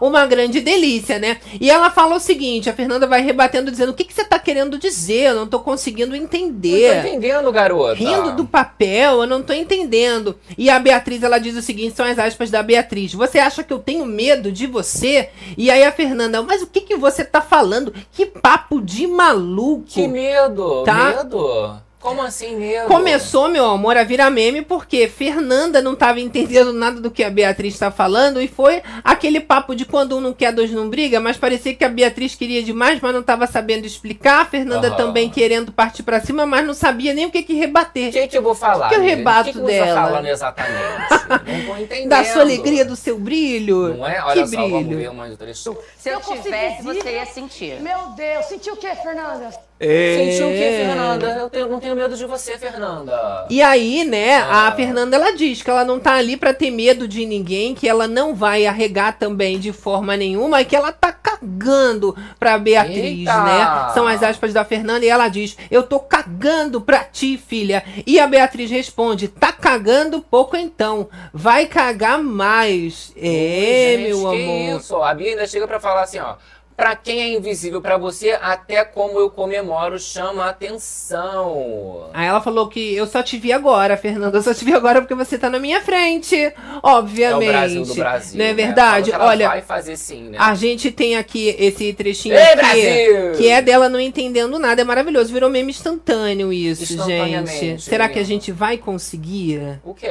Uma grande delícia, né? E ela fala o seguinte: a Fernanda vai rebatendo, dizendo: O que, que você tá querendo dizer? Eu não tô conseguindo Não tô entender. entendendo, garota. Rindo do papel, eu não tô entendendo. E a Beatriz, ela diz o seguinte, são as aspas da Beatriz. Você acha que eu tenho medo de você? E aí a Fernanda, mas o que que você tá falando? Que papo de maluco. Que medo, Tá? medo. Como assim medo? Começou, meu amor, a virar meme porque Fernanda não tava entendendo nada do que a Beatriz tá falando e foi aquele papo de quando um não quer, dois não briga, mas parecia que a Beatriz queria demais, mas não tava sabendo explicar. A Fernanda Aham. também querendo partir pra cima, mas não sabia nem o que que rebater. O que, que eu vou falar? Que eu rebato O que, que você dela? tá falando exatamente? não tô entendendo. Da sua alegria, do seu brilho. Não é? Olha que só, vamos brilho. ver mais o trecho. Se eu eu tivesse, você ia sentir. Meu Deus, sentiu o que, Fernanda? Sentiu o que, É. Fernanda? Eu tenho- não tenho medo de você, Fernanda. E aí, né, a Ah. Fernanda ela diz que ela não tá ali pra ter medo de ninguém, que ela não vai arregar também de forma nenhuma, e que ela tá cagando pra Beatriz, Eita! né? São as aspas da Fernanda e ela diz: "Eu tô cagando pra ti, filha". E a Beatriz responde: "Tá cagando pouco então, vai cagar mais". É, Gente, meu que amor. Isso, a Bia ainda chega pra falar assim, ó. Pra quem é invisível pra você, até como eu comemoro chama atenção. Aí ela falou que eu só te vi agora, Fernanda. Eu só te vi agora porque você tá na minha frente. Obviamente. É o Brasil do Brasil. Não é né? verdade? Ela Olha, vai fazer sim, né? a gente tem aqui esse trechinho Ei, aqui, Brasil! que é dela não entendendo nada. É maravilhoso. Virou meme instantâneo isso, gente. Será que a gente vai conseguir? O quê?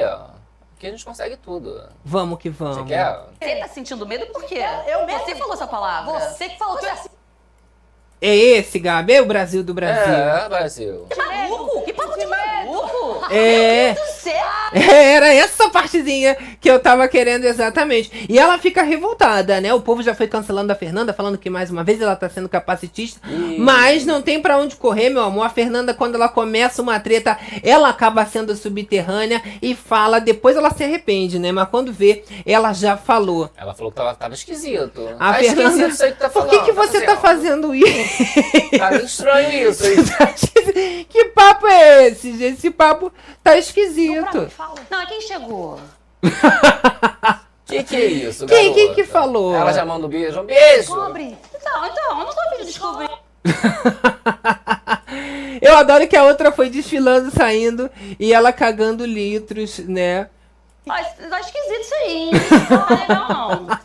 Porque a gente consegue tudo. Vamos que Você vamos. quer? Você tá sentindo medo por quê? Eu mesmo. Você falou essa palavra. Você que falou que eu É esse, Gabi? É o Brasil do Brasil. É, Brasil. Maluco? Que papo de maluco? É. Do céu. Era essa partezinha que eu tava querendo exatamente. E ela fica revoltada, né? O povo já foi cancelando a Fernanda, falando que mais uma vez ela tá sendo capacitista. Ih. Mas não tem pra onde correr, meu amor. A Fernanda, quando ela começa uma treta, ela acaba sendo subterrânea e fala. Depois ela se arrepende, né? Mas quando vê, ela já falou. Ela falou que tava, tava esquisito. A tá Fernanda, esquisito isso aí que tá por falando. que, que você tá fazendo isso? Tá meio estranho isso. aí. que papo é esse, gente? Esse papo tá esquisito. mim. Não, é quem chegou? Que que é isso, Quem- quem que falou? Ela já manda um beijo. Um beijo! Cobre. Então, então, eu não tô vindo descobrir. Eu adoro que a outra foi desfilando, saindo, e ela cagando litros, né? Mas tá esquisito isso aí, hein? Não tá legal, não.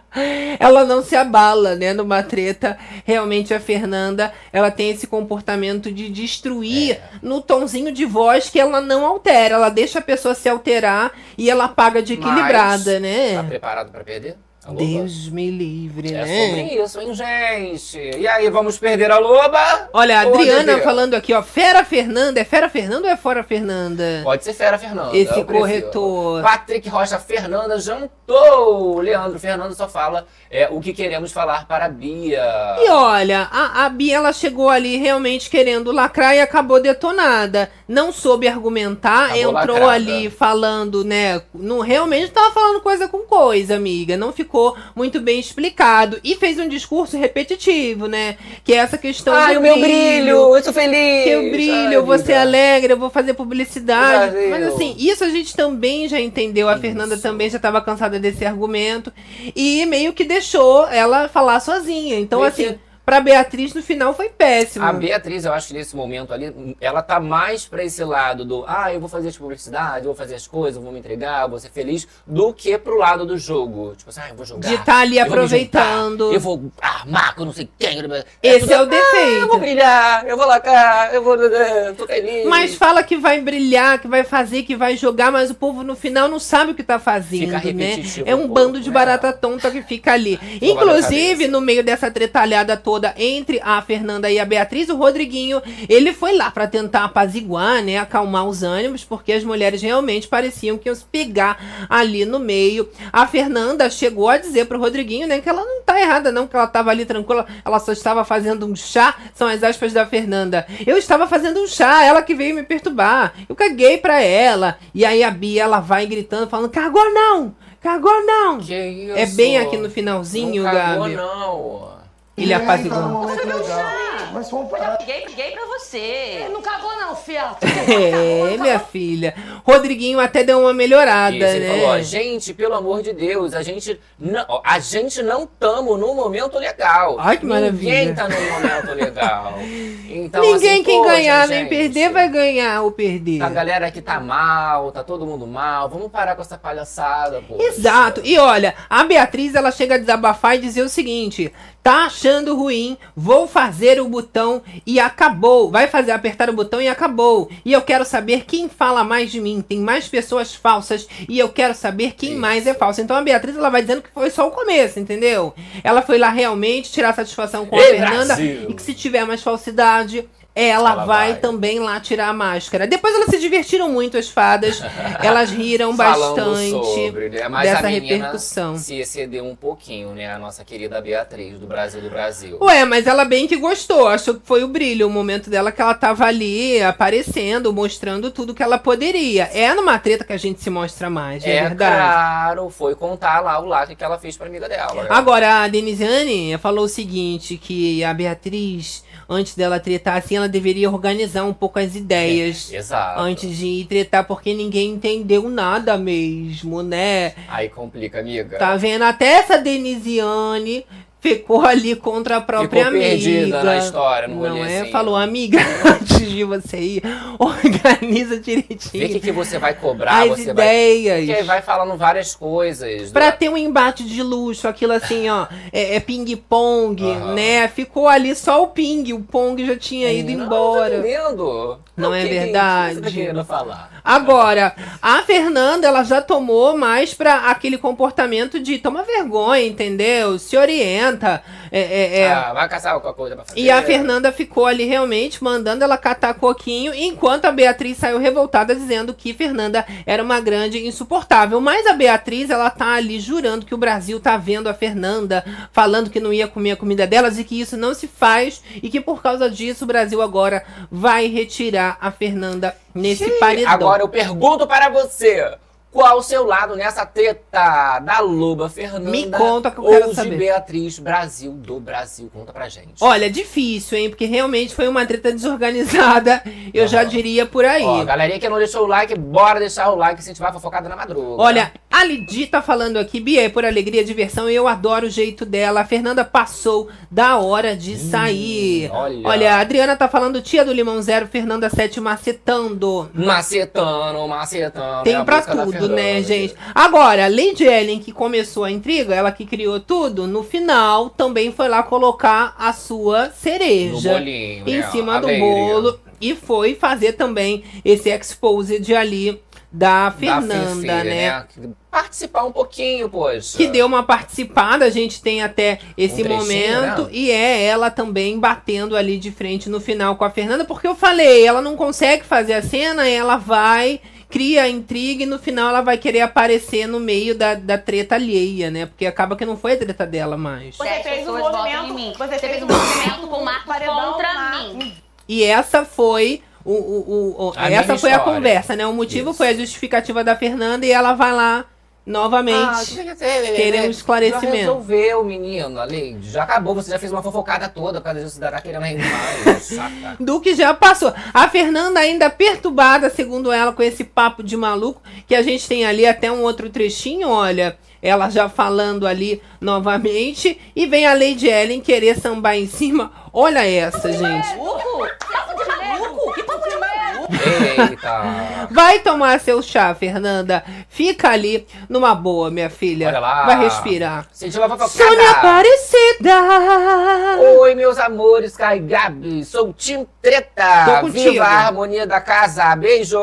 Ela não se abala, né, numa treta. Realmente a Fernanda, ela tem esse comportamento de destruir no tonzinho de voz que ela não altera. Ela deixa a pessoa se alterar e ela paga de equilibrada, Mas, né? Tá preparado pra perder? A? Deus me livre, É né? sobre isso, hein, gente? E aí, vamos perder a loba? Olha, a Adriana falando aqui, ó. Fera Fernanda. É Fera Fernanda ou é Fora Fernanda? Pode ser Fera Fernanda. Esse corretor. Patrick Rocha Fernanda jantou. Leandro Fernando só fala é, o que queremos falar para a Bia. E olha, a, a Bia ela chegou ali realmente querendo lacrar e acabou detonada. Não soube argumentar, Acabou entrou lacrada. ali falando, né? Não, realmente tava falando coisa com coisa, amiga. Não ficou muito bem explicado. E fez um discurso repetitivo, né? Que é essa questão Ai, do o meu brilho, eu sou feliz. que eu brilho, Ai, eu vou ser alegre, eu vou fazer publicidade. Mas assim, isso a gente também já entendeu. A Fernanda também já estava cansada desse argumento. E meio que deixou ela falar sozinha. Então, Meio assim, que- pra Beatriz no final foi péssimo. A Beatriz, eu acho que nesse momento ali, ela tá mais pra esse lado do ah, eu vou fazer as publicidades, eu vou fazer as coisas, eu vou me entregar, eu vou ser feliz, do que pro lado do jogo. Tipo assim, ah, eu vou jogar. De tá ali eu vou aproveitando. juntar, Eu vou armar com não sei quem. Esse tudo- é o Eu vou defeito. brilhar, eu vou lacrar, eu vou. Eu tô feliz. Mas fala que vai brilhar, que vai fazer, que vai jogar, mas o povo no final não sabe o que tá fazendo, Fica né? repetitivo É um um pouco, bando de né? barata tonta que fica ali. Inclusive, no meio dessa tretalhada toda entre a Fernanda e a Beatriz, o Rodriguinho, ele foi lá pra tentar apaziguar, né, acalmar os ânimos, porque as mulheres realmente pareciam que iam se pegar ali no meio. A Fernanda chegou a dizer pro Rodriguinho, né, que ela não tá errada não, que ela tava ali tranquila, ela só estava fazendo um chá, são as aspas da Fernanda. Eu estava fazendo um chá, ela que veio me perturbar. Eu caguei pra ela. E aí a Bia, ela vai gritando, falando, cagou não! Cagou não! Que isso? É bem aqui no finalzinho, não cagou, Gabi. não. Ele apaziguou. Mas vamos parar. Liguei, liguei pra você. Não cagou não, fia. É, minha filha. Rodriguinho até deu uma melhorada, Isso, ele né? falou, ó, gente, pelo amor de Deus, a gente não, a gente não tamo num momento legal. Ai, que Ninguém maravilha. tá num momento legal. Então, Ninguém assim, quem poxa, ganhar nem gente, perder vai ganhar ou perder. A galera aqui tá mal, tá todo mundo mal. Vamos parar com essa palhaçada, pô. Exato. E olha, a Beatriz ela chega a desabafar e dizer o seguinte: tá achando ruim, vou fazer o botão e acabou. Vai fazer apertar o botão e acabou. E eu quero saber quem fala mais de mim. Tem mais pessoas falsas e eu quero saber quem Isso. mais é falso. Então a Beatriz ela vai dizendo que foi só o começo, entendeu? Ela foi lá realmente tirar satisfação com a Ei, Fernanda Brasil! e que se tiver mais falsidade ela, Ela vai, vai. também lá tirar a máscara. Depois elas se divertiram muito, as fadas. elas riram bastante sobre, né? Mas dessa repercussão. se excedeu um pouquinho, né? A nossa querida Beatriz, do Brasil do Brasil. Ué, mas ela bem que gostou. Achou que foi o brilho, o momento dela que ela tava ali aparecendo, mostrando tudo que ela poderia. É numa treta que a gente se mostra mais, é, é verdade. claro, foi contar lá o lacre que ela fez pra amiga dela. Agora, a Denisiane falou o seguinte, que a Beatriz, antes dela tretar assim, ela deveria organizar um pouco as ideias. Exato. Antes de ir tretar, porque ninguém entendeu nada mesmo, né? Aí complica, amiga. Tá vendo? Até essa Denisiane ficou ali contra a própria Ficou amiga. na história, no Não é? rolezinho. Falou, amiga, antes de você ir, organiza Vê o direitinho que, que você vai cobrar, as você vai. ideias. Porque aí vai falando várias coisas. Pra né? ter um embate de luxo, aquilo assim, ó, é, é ping-pong, Aham. né? Ficou ali só o ping, o pong já tinha ido Não, embora. Não, tô entendendo. Não é que- verdade? Que tá falar? Agora, a Fernanda, ela já tomou mais pra aquele comportamento de toma vergonha, entendeu? Se orienta. É, é, é. Ah, vai caçar alguma coisa pra fazer. E a Fernanda ficou ali realmente mandando ela catar coquinho, enquanto a Beatriz saiu revoltada dizendo que Fernanda era uma grande insuportável. Mas a Beatriz, ela tá ali jurando que o Brasil tá vendo a Fernanda, falando que não ia comer a comida delas e que isso não se faz e que por causa disso o Brasil agora vai retirar a Fernanda nesse paredão. Agora eu pergunto para você. Qual o seu lado nessa treta da Loba Fernanda? Me conta que eu ou quero de saber. Beatriz Brasil do Brasil? Conta pra gente. Olha, difícil, hein? Porque realmente foi uma treta desorganizada, eu já diria por aí. Ó, galerinha que não deixou o like, bora deixar o like, incentivar a fofocada na madruga. Olha, A Lidi tá falando aqui, Bia, é por alegria, diversão, e eu adoro o jeito dela. A Fernanda passou da hora de sair. olha. a Adriana tá falando, tia do Limão Zero, Fernanda 7 macetando. Macetando, macetando. Tem é a pra música da tudo, Fernanda, né, gente? Agora, a Lady Ellen, que começou a intriga, ela que criou tudo, no final também foi lá colocar a sua cereja bolinho, em né? cima do bolo e foi fazer também esse exposed ali da Da Fernanda, Fifi, né? Participar um pouquinho, poxa. Que deu uma participada, a gente tem até esse Um momento, né? e é ela também batendo ali de frente no final com a Fernanda, porque eu falei, ela não consegue fazer a cena, ela vai, cria a intriga e no final ela vai querer aparecer no meio da, da treta alheia, né? Porque acaba que não foi a treta dela mais. Você Dez fez um movimento- você Você fez fez um movimento com o Marcos paredão contra mim. E essa foi o, o, o- o- A essa foi a história. conversa, né? O motivo Isso. foi a justificativa da Fernanda e ela vai lá novamente. Ah, querer um esclarecimento. Já resolveu, menino, ali. Já acabou, você já fez uma fofocada toda por causa disso, tá querendo mais. Saca. do que já passou. A Fernanda ainda perturbada, segundo ela, com esse papo de maluco, que a gente tem ali até um outro trechinho, olha, ela já falando ali novamente, e vem a Lady Ellen querer sambar em cima. Olha essa, gente. Louco? Louco? Que papo de maluco? Eita. Vai tomar seu chá, Fernanda. Fica ali numa boa, minha filha. Olha lá. Vai respirar. Uma Sônia. Aparecida. Oi, meus amores, Kai Gabi. Sou o Tim Treta. Tô contigo. Viva a harmonia da casa. Beijo.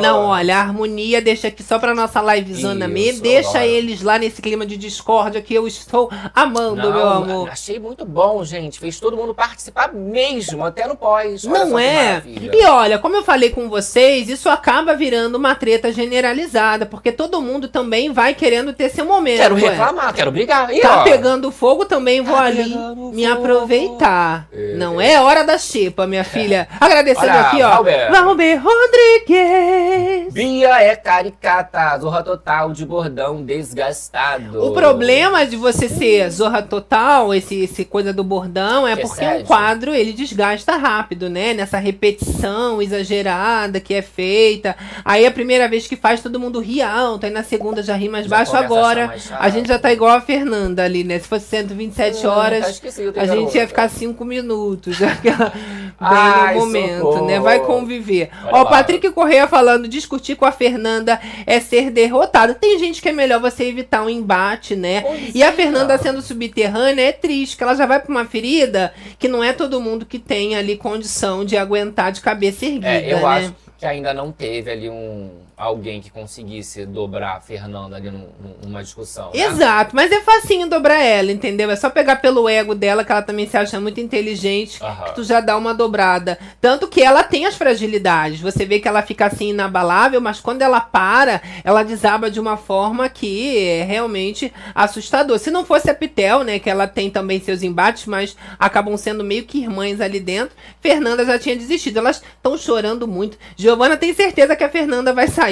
Não, olha, a harmonia deixa aqui só pra nossa livezona mesmo. Deixa bora. eles lá nesse clima de discórdia que eu estou amando, Não, meu amor. Achei muito bom, gente. Fez todo mundo participar mesmo, até no pós. Olha Não é? E olha, como eu falei com vocês, isso acaba virando uma treta generalizada, porque todo mundo também vai querendo ter seu momento. Quero ué. reclamar, quero brigar. E, Tá ó, pegando fogo, também vou Tá ali me fogo. aproveitar. É. Não é hora da xepa, minha filha. Agradecendo Olha, aqui, ó. Valber. Valber Rodrigues. Bia é caricata, zorra total de bordão desgastado. O problema de você ser zorra total, esse, esse coisa do bordão, é Que porque excede. um quadro ele desgasta rápido, né? Nessa repetição exagerada que é feita. Aí a primeira vez que faz, todo mundo ri alto, aí na segunda já ri mais Já baixo. começa a Agora mais a gente já tá igual a Fernanda ali, né? Se fosse 127 Hum, horas, tá esquecido, a gente garota. ia ficar 5 minutos. Aquela, bem Ai, no momento, socorro. né? Vai conviver. Olha Ó, o. Patrick Correia falando, discutir com a Fernanda é ser derrotado. Tem gente que é melhor você evitar um embate, né? Pois e a é. Fernanda sendo subterrânea é triste, que ela já vai pra uma ferida que não é todo mundo que tem ali condição de aguentar de cabeça erguida, É, eu né? acho que ainda não teve ali um alguém que conseguisse dobrar a Fernanda ali num- num- numa discussão. né? Exato, mas é facinho dobrar ela, entendeu? É só pegar pelo ego dela, que ela também se acha muito inteligente, Aham. que tu já dá uma dobrada. Tanto que ela tem as fragilidades. Você vê que ela fica assim inabalável, mas quando ela para, ela desaba de uma forma que é realmente assustador. Se não fosse a Pitel, né, que ela tem também seus embates, mas acabam sendo meio que irmãs ali dentro, Fernanda já tinha desistido. Elas estão chorando muito. Giovana tem certeza que a Fernanda vai sair,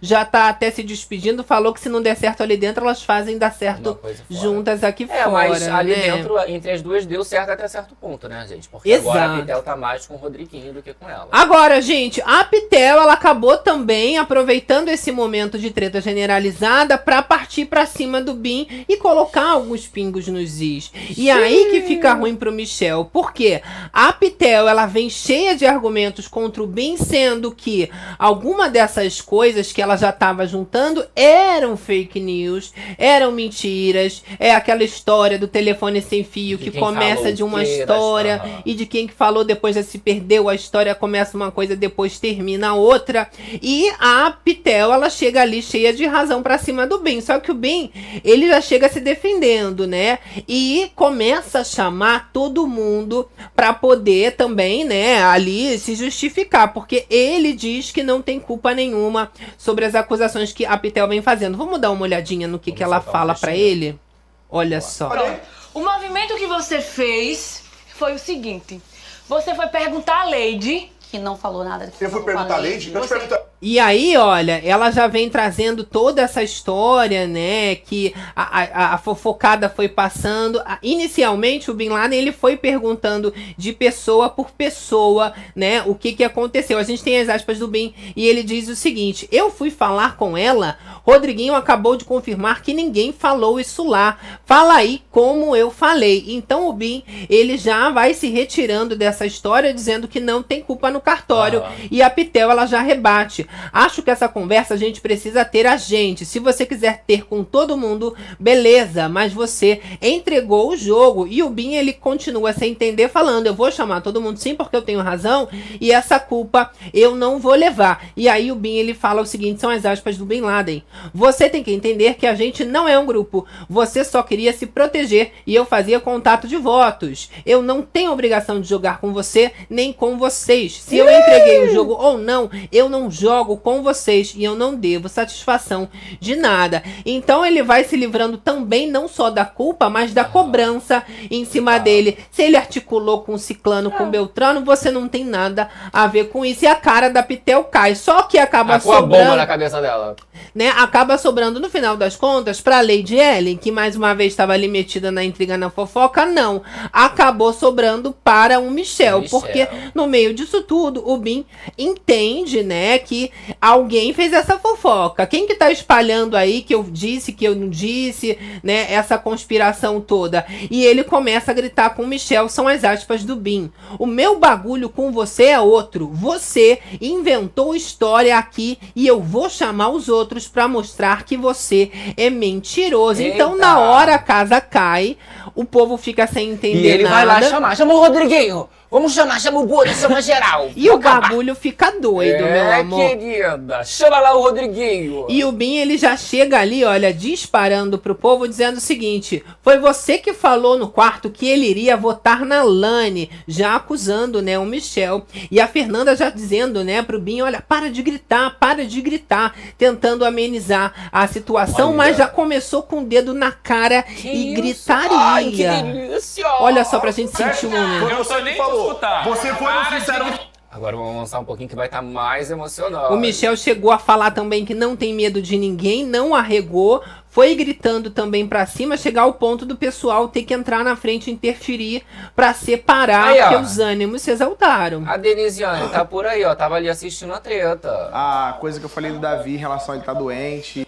já tá até se despedindo, falou que se não der certo ali dentro, elas fazem dar certo juntas aqui É, fora. mas ali né? dentro, entre as duas, deu certo até certo ponto, né, gente? Porque agora Exato. a Pitel tá mais com o Rodriguinho do que com ela. Agora, gente, a Pitel, ela acabou também aproveitando esse momento de treta generalizada pra partir pra cima do Bin e colocar alguns pingos nos is. E aí que fica ruim pro Michel. Por quê? A Pitel, ela vem cheia de argumentos contra o Bin, sendo que alguma dessas coisas que ela já tava juntando eram fake news, eram mentiras, é aquela história do telefone sem fio De que começa de uma história e de quem que falou depois já se perdeu, a história começa uma coisa, depois termina outra. E a Pitel, ela chega ali cheia de razão pra cima do Ben. Só que o Ben, ele já chega se defendendo, né? E começa a chamar todo mundo pra poder também, né, ali se justificar, porque ele diz que não tem culpa nenhuma sobre as acusações que a Pitel vem fazendo. Vamos dar uma olhadinha no que, Vamos que ela um fala pra trechinho. ele? Olha só. O movimento que você fez foi o seguinte: você foi perguntar à Lady que não falou nada. Que Eu fui perguntar a falei. Lady, eu te perguntar. E aí, olha, ela já vem trazendo toda essa história, né? Que a, a- a fofocada foi passando. Inicialmente, o Bin Laden ele foi perguntando de pessoa por pessoa, né? O que que aconteceu. A gente tem as aspas do Bin e ele diz o seguinte: Eu fui falar com ela. Rodriguinho acabou de confirmar que ninguém falou isso lá. Fala aí como eu falei. Então o Bin ele já vai se retirando dessa história, dizendo que não tem culpa no cartório. Aham. E a Pitel ela já rebate. Acho que essa conversa a gente precisa ter a gente. Se você quiser ter com todo mundo, beleza, mas você entregou o jogo. E o Bin ele continua sem entender, falando: Eu vou chamar todo mundo sim, porque eu tenho razão, e essa culpa eu não vou levar. E aí o Bin ele fala o seguinte: são as aspas do Bin Laden. Você tem que entender que a gente não é um grupo. Você só queria se proteger e eu fazia contato de votos. Eu não tenho obrigação de jogar com você nem com vocês. Se eu entreguei o jogo ou não, eu não jogo com vocês e eu não devo satisfação de nada. Então ele vai se livrando também não só da culpa, mas da cobrança em cima dele. Se ele articulou com o Ciclano, com o Beltrano, você não tem nada a ver com isso. E a cara da Pitel cai. Só que acaba Ah, com a bomba sobrando na cabeça dela. né, acaba sobrando no final das contas para Lady Ellen, que mais uma vez estava ali metida na intriga na fofoca, não. Acabou sobrando para o Michel, Michel. porque no meio disso tudo, o Bin entende, né, que alguém fez essa fofoca. Quem que tá espalhando aí que eu disse, que eu não disse, né, essa conspiração toda? E ele começa a gritar com o Michel, são as aspas do Bin. O meu bagulho com você é outro. Você inventou história aqui e eu vou chamar os outros pra mostrar que você é mentiroso. Então, Eita. na hora a casa cai, o povo fica sem entender E ele nada. vai lá chamar. Chama o Rodriguinho. Vamos chamar, chama o Buda, chama geral. E o bagulho fica doido, meu é, amor. querida. Chama lá o Rodriguinho. E o Bin, ele já chega ali, olha, disparando pro povo, dizendo o seguinte: foi você que falou no quarto que ele iria votar na Lani, já acusando, né, o Michel. E a Fernanda já dizendo, né, pro Bin: olha, para de gritar, para de gritar, tentando amenizar a situação, Olha. mas já começou com o dedo na cara Que e isso? gritaria. Ai, que delícia. Olha só pra gente sentir o momento. Eu que nem. Escutar. Você foi no Para de sincero. Agora vamos avançar um pouquinho que vai estar mais emocionante. O Michel chegou a falar também que não tem medo de ninguém, não arregou, foi gritando também pra cima, chegar ao ponto do pessoal ter que entrar na frente e interferir pra separar, Aí, ó. porque os ânimos se exaltaram. A Denisiane tá por aí, ó. Tava ali assistindo a treta. A coisa que eu falei do Davi em relação a ele estar doente.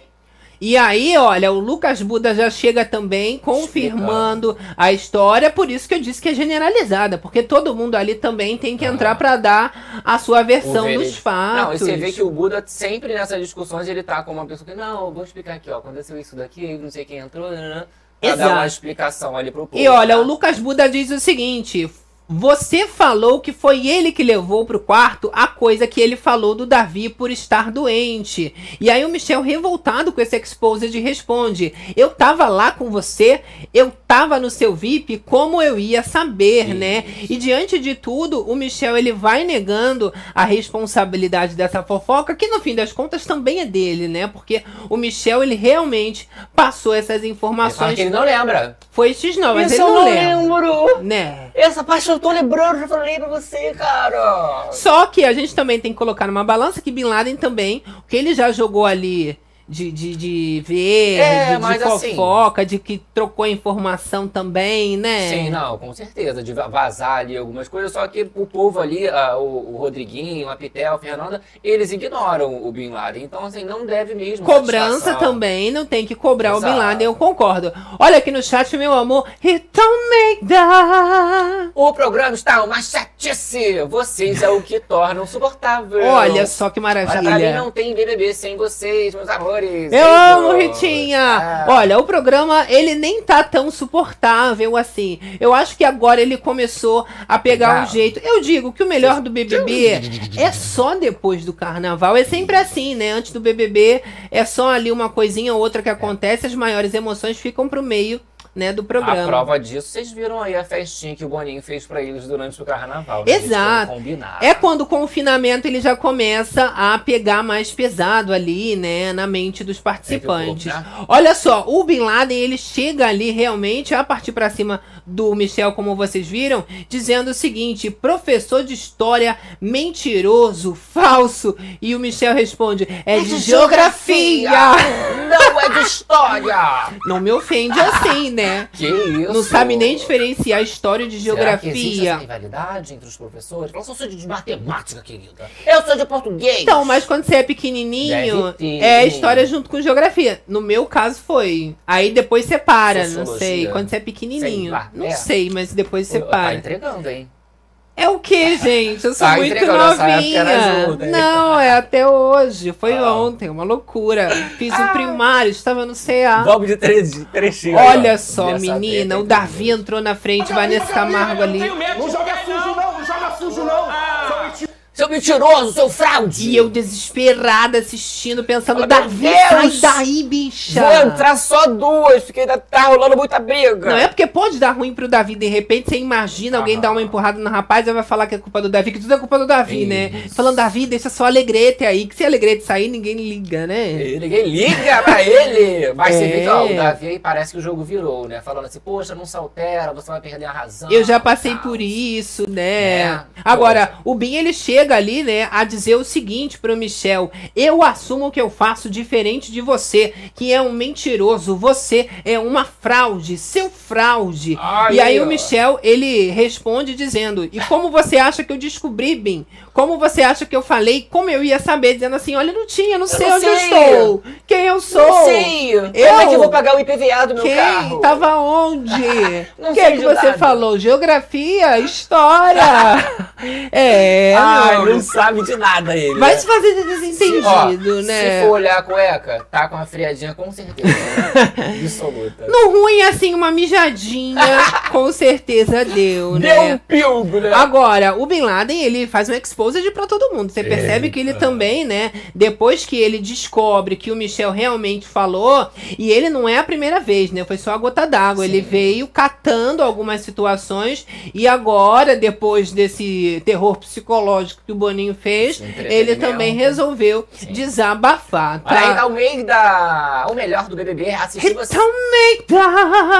E aí, olha, o Lucas Buda já chega também confirmando a história, por isso que eu disse que é generalizada, porque todo mundo ali também tem que entrar pra dar a sua versão dos fatos. Não, e você vê que o Buda sempre nessas discussões ele tá com uma pessoa que, não, eu vou explicar aqui, ó. Aconteceu isso daqui, não sei quem entrou, né? Pra dar Exato. uma explicação ali pro povo. E olha, tá? o Lucas Buda diz o seguinte: você falou que foi ele que levou pro quarto a coisa que ele falou do Davi por estar doente. E aí o Michel, revoltado com esse exposed, responde: Eu tava lá com você, eu tava no seu VIP, como eu ia saber, né? E diante de tudo, o Michel ele vai negando a responsabilidade dessa fofoca, que no fim das contas também é dele, né? Porque o Michel ele realmente passou essas Ele fala informações. que ele não lembra. Foi X não, mas Isso ele eu não não lembra. lembro. Né? Essa parte eu tô lembrando, já falei pra você, cara. Só que a gente também tem que colocar numa balança que Bin Laden também, o que ele já jogou ali de, de, de ver, É, de, de assim- fofoca, de que trocou informação também, né? Sim, não, com certeza. De va- vazar ali algumas coisas, só que o povo ali, ah, o, o Rodriguinho, a Pitel, a Fernanda, eles ignoram o Bin Laden. Então, assim, não deve mesmo. Cobrança também, não tem que cobrar o Bin Exato. Laden, eu concordo. Olha aqui no chat, meu amor, don't make that. O programa está uma chatice. Vocês é o que torna insuportável. Olha só que Olha, pra mim maravilha. não tem BBB sem vocês, meus amores. Eu Beijos. amo, Ritinha! É. Olha, o programa, ele nem tá tão suportável assim. Eu acho que agora ele começou a pegar um jeito. Eu digo que o melhor do BBB é só depois do carnaval. É sempre assim, né? Antes do BBB é só ali uma coisinha ou outra que acontece, as maiores emoções ficam pro meio né, do A programa. prova disso, vocês viram aí a festinha que o Boninho fez pra eles durante o carnaval. Exato. É quando o confinamento ele já começa a pegar mais pesado ali, né, na mente dos participantes. Pouco, Olha só, o Bin Laden ele chega ali realmente a partir pra cima do Michel, como vocês viram, dizendo o seguinte: professor de história mentiroso, falso. E o Michel responde: é, de, geografia. Não é de história! Não me ofende assim, né? Que isso? Não sabe nem diferenciar história de Será que existe essa geografia. rivalidade entre os professores? Eu só sou de matemática, querida. Eu sou de português. Então, mas quando você é pequenininho, é história junto com geografia. No meu caso foi. Aí depois separa, não Sociologia. sei. Quando você é pequenininho. Sei lá, não é. sei, mas depois Tá separa. entregando, hein? É o que, gente? Eu sou Tá muito novinha. Não, é até hoje. Foi Ah. ontem, uma loucura. Fiz o primário, estava no CA. Vamos de três, trechinho. ó. Olha só, Dessa menina, treta o. Davi entrou na frente, Vanessa Camargo ali. Não joga sujo, não, não joga sujo, não. Mentiroso. Seu mentiroso, seu fraude! E eu desesperada assistindo, pensando, Davi, sai daí, bicha. Vou entrar só duas, porque ainda tá rolando muita briga. Não é porque pode dar ruim pro Davi, de repente você imagina alguém Aham. dar uma empurrada no rapaz e vai falar que é culpa do Davi, que tudo é culpa do Davi, né? Isso. Falando, Davi, deixa só Alegrete aí, que se Alegrete sair, ninguém liga, né? E Ninguém liga pra ele. Mas você É. vê que ó, o Davi aí parece que o jogo virou, né? Falando assim, poxa, não se altera, você vai perder a razão. Eu já passei por isso, né? É. Agora, o Bin ele chega ali, né, a dizer o seguinte pro Michel: Eu assumo que eu faço diferente de você, que é um mentiroso, você é uma fraude, seu fraude. Aí, e aí o Michel, ele responde dizendo: E como você acha que eu descobri, Bin? Como você acha que eu falei? Como eu ia saber? Dizendo assim: Olha, não tinha, não sei não onde eu sei. estou. Quem eu sou? Não sei! Eu? Como é que eu vou pagar o IPVA do meu Quem? carro? Tava onde? Não O que sei é que você falou? Geografia? História? é. Ai, não. não sabe de nada ele. Vai né? se fazer de Ó, desentendido, né? Se for olhar a cueca, tá com uma friadinha com certeza. Absoluta. No ruim, assim, uma mijadinha, com certeza deu, Deu um né? pilgo, né? Agora, o Bin Laden, ele faz um exposed pra todo mundo. Você percebe que ele também, né? Depois que ele descobre que o Michel realmente falou, e ele não é a primeira vez, né? Foi só a gota d'água. Ele veio catando algumas situações e agora, depois desse terror psicológico que o Boninho fez, ele também resolveu desabafar, Olha aí, tá? tá o meio da... O melhor do BBB é assistir você Então, meita.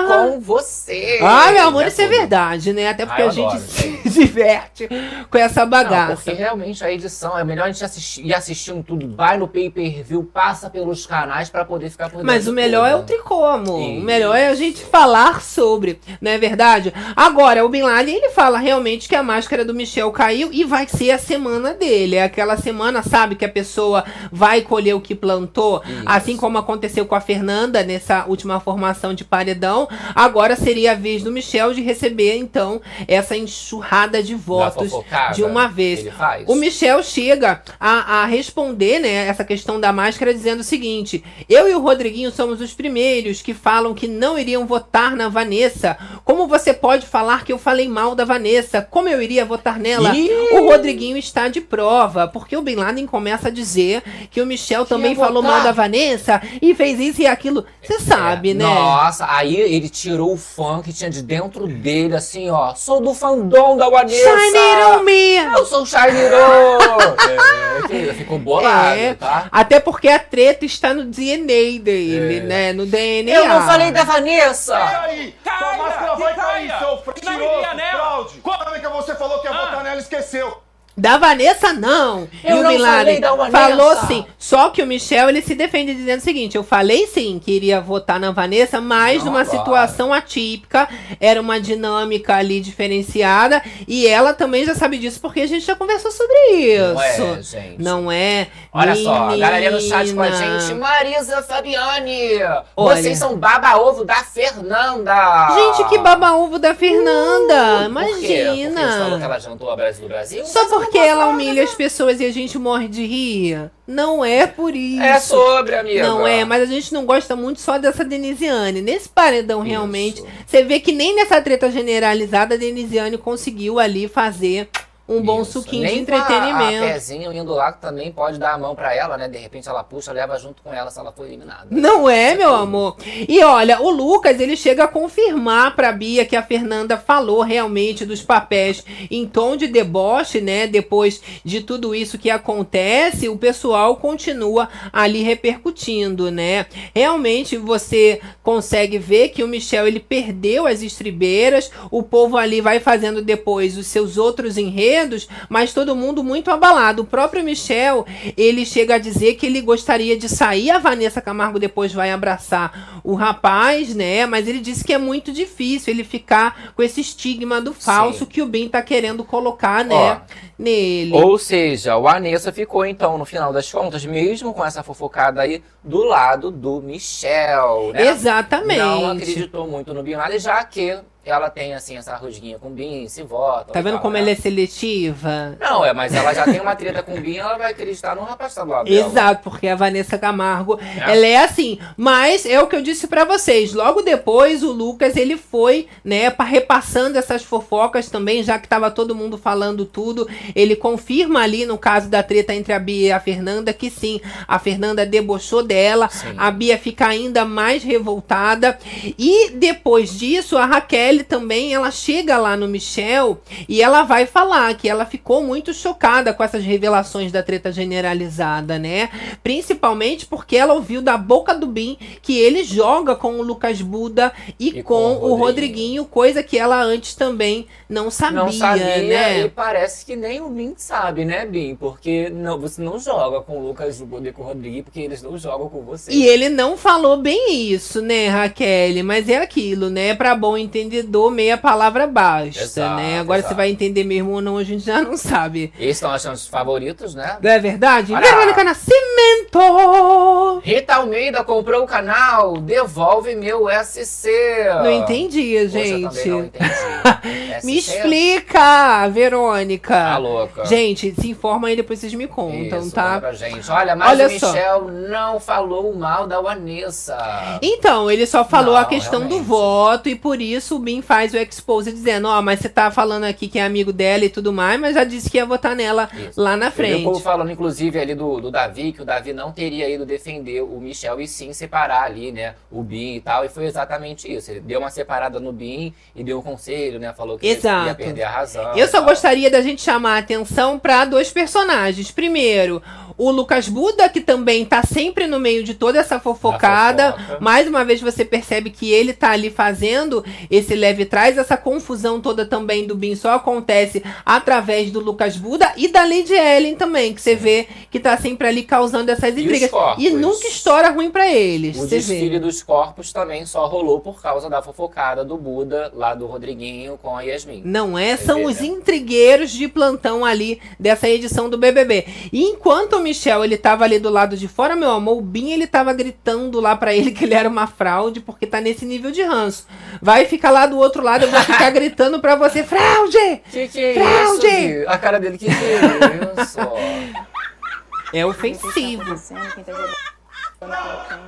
com você. Ah, meu amor, Né, isso é tudo. verdade, né? Até porque eu a gente se diverte com essa Não, bagaça. porque realmente a edição é melhor a gente assistir, ir assistindo tudo, vai no pay-per-view, passa pelos canais pra poder ficar por Mas o melhor é o tudo. tricomo. Isso. O melhor é a gente falar sobre, não é verdade? Agora, o Bin Laden, ele fala realmente que a máscara do Michel caiu e vai ser a semana dele. É aquela semana, sabe, que a pessoa vai colher o que plantou. Isso. Assim como aconteceu com a Fernanda nessa última formação de paredão. Agora seria a vez do Michel de receber, então, essa enxurrada de votos de uma vez. O Michel chega a, a responder, né, essa questão da máscara dizendo o seguinte: Eu e o Rodriguinho somos os primeiros que falam que não iriam votar na Vanessa. Como você pode falar que eu falei mal da Vanessa? Como eu iria votar nela? Ih! O Rodriguinho está de prova, porque o Bin Laden começa a dizer que o Michel também falou mal da Vanessa e fez isso e aquilo. Você sabe, É, né? Nossa, aí ele tirou o fã que tinha de dentro dele, assim, ó. Sou do fandom da Vanessa. Shine on me! Eu sou o Shiniron. é, ficou bolado, É, tá? até porque a treta está no DNA dele, É. né? No DNA. Eu não falei da Vanessa! E aí? Sua Caia, máscara vai que cair, seu nela. fraude. Quando que você falou que ia votar nela, esqueceu. Da Vanessa, não. Eu e o não Bin falei Laden da Vanessa. falou sim. Só que o Michel, ele se defende dizendo o seguinte, eu falei sim que iria votar na Vanessa, mas Não numa agora. situação atípica, era uma dinâmica ali diferenciada, e ela também já sabe disso, porque a gente já conversou sobre isso. Não é, gente. Não é? Olha só, a galerinha no chat com a menina. gente. Marisa Fabiane, Olha. vocês são baba-ovo da Fernanda. Gente, que baba-ovo da Fernanda. Por quê? Porque eles falam que Imagina. ela jantou a Brasil do Brasil? Só porque ela humilha as pessoas e a gente morre de rir? Não é por isso. É sobre, amiga. Não é, mas a gente não gosta muito só dessa Denisiane. Nesse paredão, Isso. realmente, você vê que nem nessa treta generalizada a Denisiane conseguiu ali fazer um bom Isso. suquinho Nem de com a- entretenimento. A, pezinho indo lá também pode dar a mão pra ela, né? De repente ela puxa, leva junto com ela se ela for eliminada. Não é, Isso meu amor? E olha, o Lucas, ele chega a confirmar pra Bia que a Fernanda falou realmente dos papéis em tom de deboche, né? Depois de tudo isso que acontece, o pessoal continua ali repercutindo, né? Realmente você consegue ver que o Michel, ele perdeu as estribeiras, o povo ali vai fazendo depois os seus outros enredos, mas todo mundo muito abalado. O próprio Michel, ele chega a dizer que ele gostaria de sair, a Vanessa Camargo depois vai abraçar o rapaz, né? Mas ele disse que é muito difícil ele ficar com esse estigma do falso Sim. que o Ben tá querendo colocar, né? nele. Ou seja, o Anessa ficou então, no final das contas, mesmo com essa fofocada aí, do lado do Michel, né? Exatamente. Não acreditou muito no Bin Laden, já que ela tem, assim, essa rusguinha com o Bin, se vota. Tá vendo tal, como né? ela é seletiva? Não, é, mas ela já tem uma treta com o Bin, ela vai acreditar no rapaz que tá do lado dela. Exato, porque a Vanessa Camargo, É. ela é assim. Mas é o que eu disse pra vocês. Logo depois, o Lucas, ele foi, né, pa- repassando essas fofocas também, já que tava todo mundo falando tudo. Ele confirma ali, no caso da treta entre a Bia e a Fernanda, que sim, a Fernanda debochou dela. Sim. A Bia fica ainda mais revoltada. E depois disso, a Raquel também, ela chega lá no Michel e ela vai falar que ela ficou muito chocada com essas revelações da treta generalizada, né? Principalmente porque ela ouviu da boca do Bin que ele joga com o Lucas Buda e, E com, com o o Rodriguinho. Rodriguinho, coisa que ela antes também não sabia, Não sabia né? e parece que nem o Bin sabe, né, Bin? Porque não, você não joga com o Lucas Buda e com o Rodrigo, porque eles não jogam com você. E ele não falou bem isso, né, Raquel? Mas é aquilo, né? Pra bom entendedor, meia palavra basta, Exato, né? Agora exato. você vai entender mesmo ou não, a gente já não sabe. Esses são os nossos favoritos, né? Não é verdade? Olha. Verônica Nascimento! Rita Almeida comprou o canal, devolve meu SC. Não entendi, Poxa, gente. também não entendi. Me explica, Verônica. Tá louca. Gente, se informa aí, depois vocês me contam, Isso, tá? pra gente. Olha, mas Olha o só. Michel não falou mal da Vanessa. Então, ele só falou Não, a questão do realmente. voto e por isso o Bin faz o expose dizendo, ó, mas você tá falando aqui que é amigo dela e tudo mais, mas já disse que ia votar nela Isso. lá na Eu frente. falando, inclusive, ali do, do Davi, que o Davi não teria ido defender o Michel e sim separar ali, né, o Bin e tal. E foi exatamente isso. Ele deu uma separada no Bin e deu um conselho, né? Falou que Exato. ia perder a razão. Eu só tal. gostaria da gente chamar a atenção para dois personagens. Primeiro, o Lucas Buda, que também tá sempre no meio de toda essa fofocada. fofoca. Mais uma vez você percebe que ele tá ali fazendo esse leve trás. Essa confusão toda também do Bin só acontece através do Lucas Buda e da Lady Ellen também, que você vê que tá sempre ali causando essas intrigas. corpos? E nunca estoura ruim para eles. O desfile vê. dos corpos também só rolou por causa da fofocada do Buda, lá do Rodriguinho com a Yasmin. Não é? São vê, os né? intrigueiros de plantão ali dessa edição do BBB. E enquanto o Michel ele tava ali do lado de fora, meu amor, o Bin ele tava gritando lá pra ele que ele era uma fraude, porque tá nesse nível de ranço. Vai ficar lá do outro lado, eu vou ficar gritando pra você, fraude! Que que é Fraude! isso? A cara dele, que que é isso? É ofensivo. Tá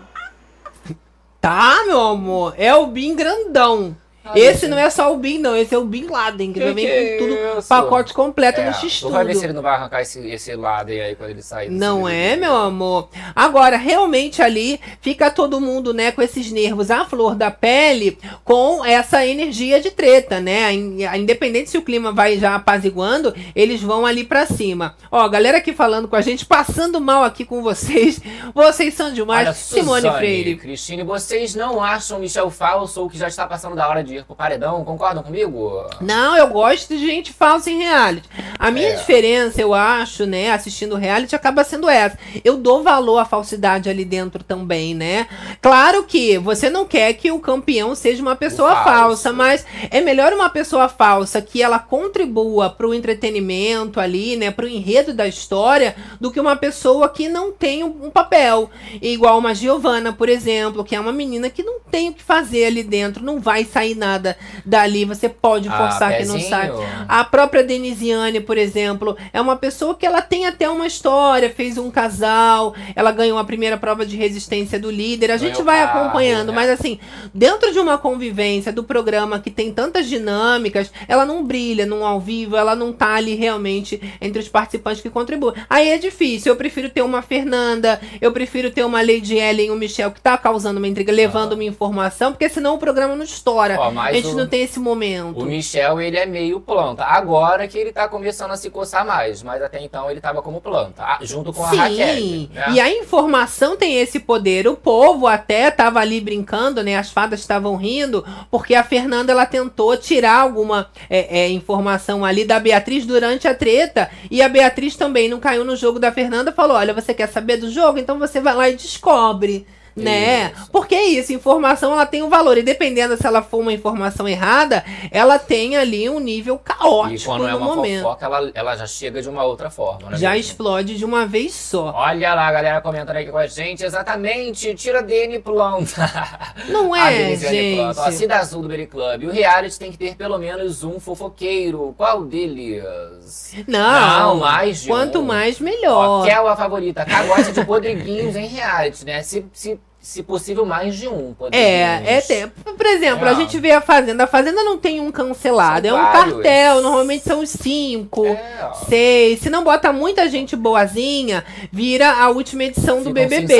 Tá, meu amor? É o Bin grandão. Esse não é só o Bin, não. Esse é o Bin Laden, que, Que vem que com é tudo, isso? pacote completo no É, X tu vai ver se ele não vai arrancar esse, esse lado aí quando ele sair. Não é, meu amor? Agora, realmente ali fica todo mundo, né, com esses nervos à flor da pele, com essa energia de treta, né? In- Independente se o clima vai já apaziguando, eles vão ali pra cima. Ó, galera aqui falando com a gente, passando mal aqui com vocês. Vocês são demais. Olha, Simone Suzane, Freire. Cristine, vocês não acham Michel falso ou que já está passando da hora de ir pro paredão? Concordam comigo? Não, eu gosto de gente falsa em reality. A minha É. diferença, eu acho, né, assistindo reality, acaba sendo essa. Eu dou valor à falsidade ali dentro também, né? Claro que você não quer que o campeão seja uma pessoa falsa, mas é melhor uma pessoa falsa que ela contribua pro entretenimento ali, né, pro enredo da história, do que uma pessoa que não tem um um papel. Igual uma Giovana, por exemplo, que é uma menina que não tem o que fazer ali dentro, não vai sair nada nada dali, você pode Ah, forçar que não sai. A própria Denisiane, por exemplo, é uma pessoa que ela tem até uma história, fez um casal, ela ganhou a primeira prova de resistência do líder. A gente vai carro, acompanhando, né? mas assim, dentro de uma convivência do programa que tem tantas dinâmicas, ela não brilha num ao vivo, ela não tá ali realmente entre os participantes que contribuem. Aí é difícil. Eu prefiro ter uma Fernanda, eu prefiro ter uma Lady Ellen um Michel que tá causando uma intriga, levando uma informação, porque senão o programa não estoura. Ó, mas a gente o- não tem esse momento. O Michel, ele é meio planta. Agora que ele tá começando a se coçar mais, mas até então ele tava como planta, junto com a Sim, Raquel. Né? e a informação tem esse poder. O povo até tava ali brincando, né? As fadas estavam rindo, porque a Fernanda ela tentou tirar alguma é, é, informação ali da Beatriz durante a treta. E a Beatriz também não caiu no jogo da Fernanda, falou: olha, você quer saber do jogo? Então você vai lá e descobre. Né? Isso. Porque é isso, informação ela tem um valor. E dependendo se ela for uma informação errada, ela tem ali um nível E caótico quando é uma momento. fofoca, ela, ela já chega de uma outra forma, né? Já mesmo? explode de uma vez só. Olha lá, a galera comentando aqui com a gente. Exatamente, tira a Dani Planta. Não A é, Denisiane gente. Planta. Ó, Cida Azul do Berry Club. O reality tem que ter pelo menos um fofoqueiro. Qual deles? Não, Não, mais de quanto um. mais melhor. Kel, a favorita. Cá gosta de podriguinhos em reality, né? Se, se, se possível, mais de um. É, é até. Por exemplo, É. a gente vê a Fazenda. A Fazenda não tem um cancelado, São é um vários. cartel. Normalmente são os cinco, É, seis. Se não bota muita gente boazinha, vira a última edição do Ficam se BBB.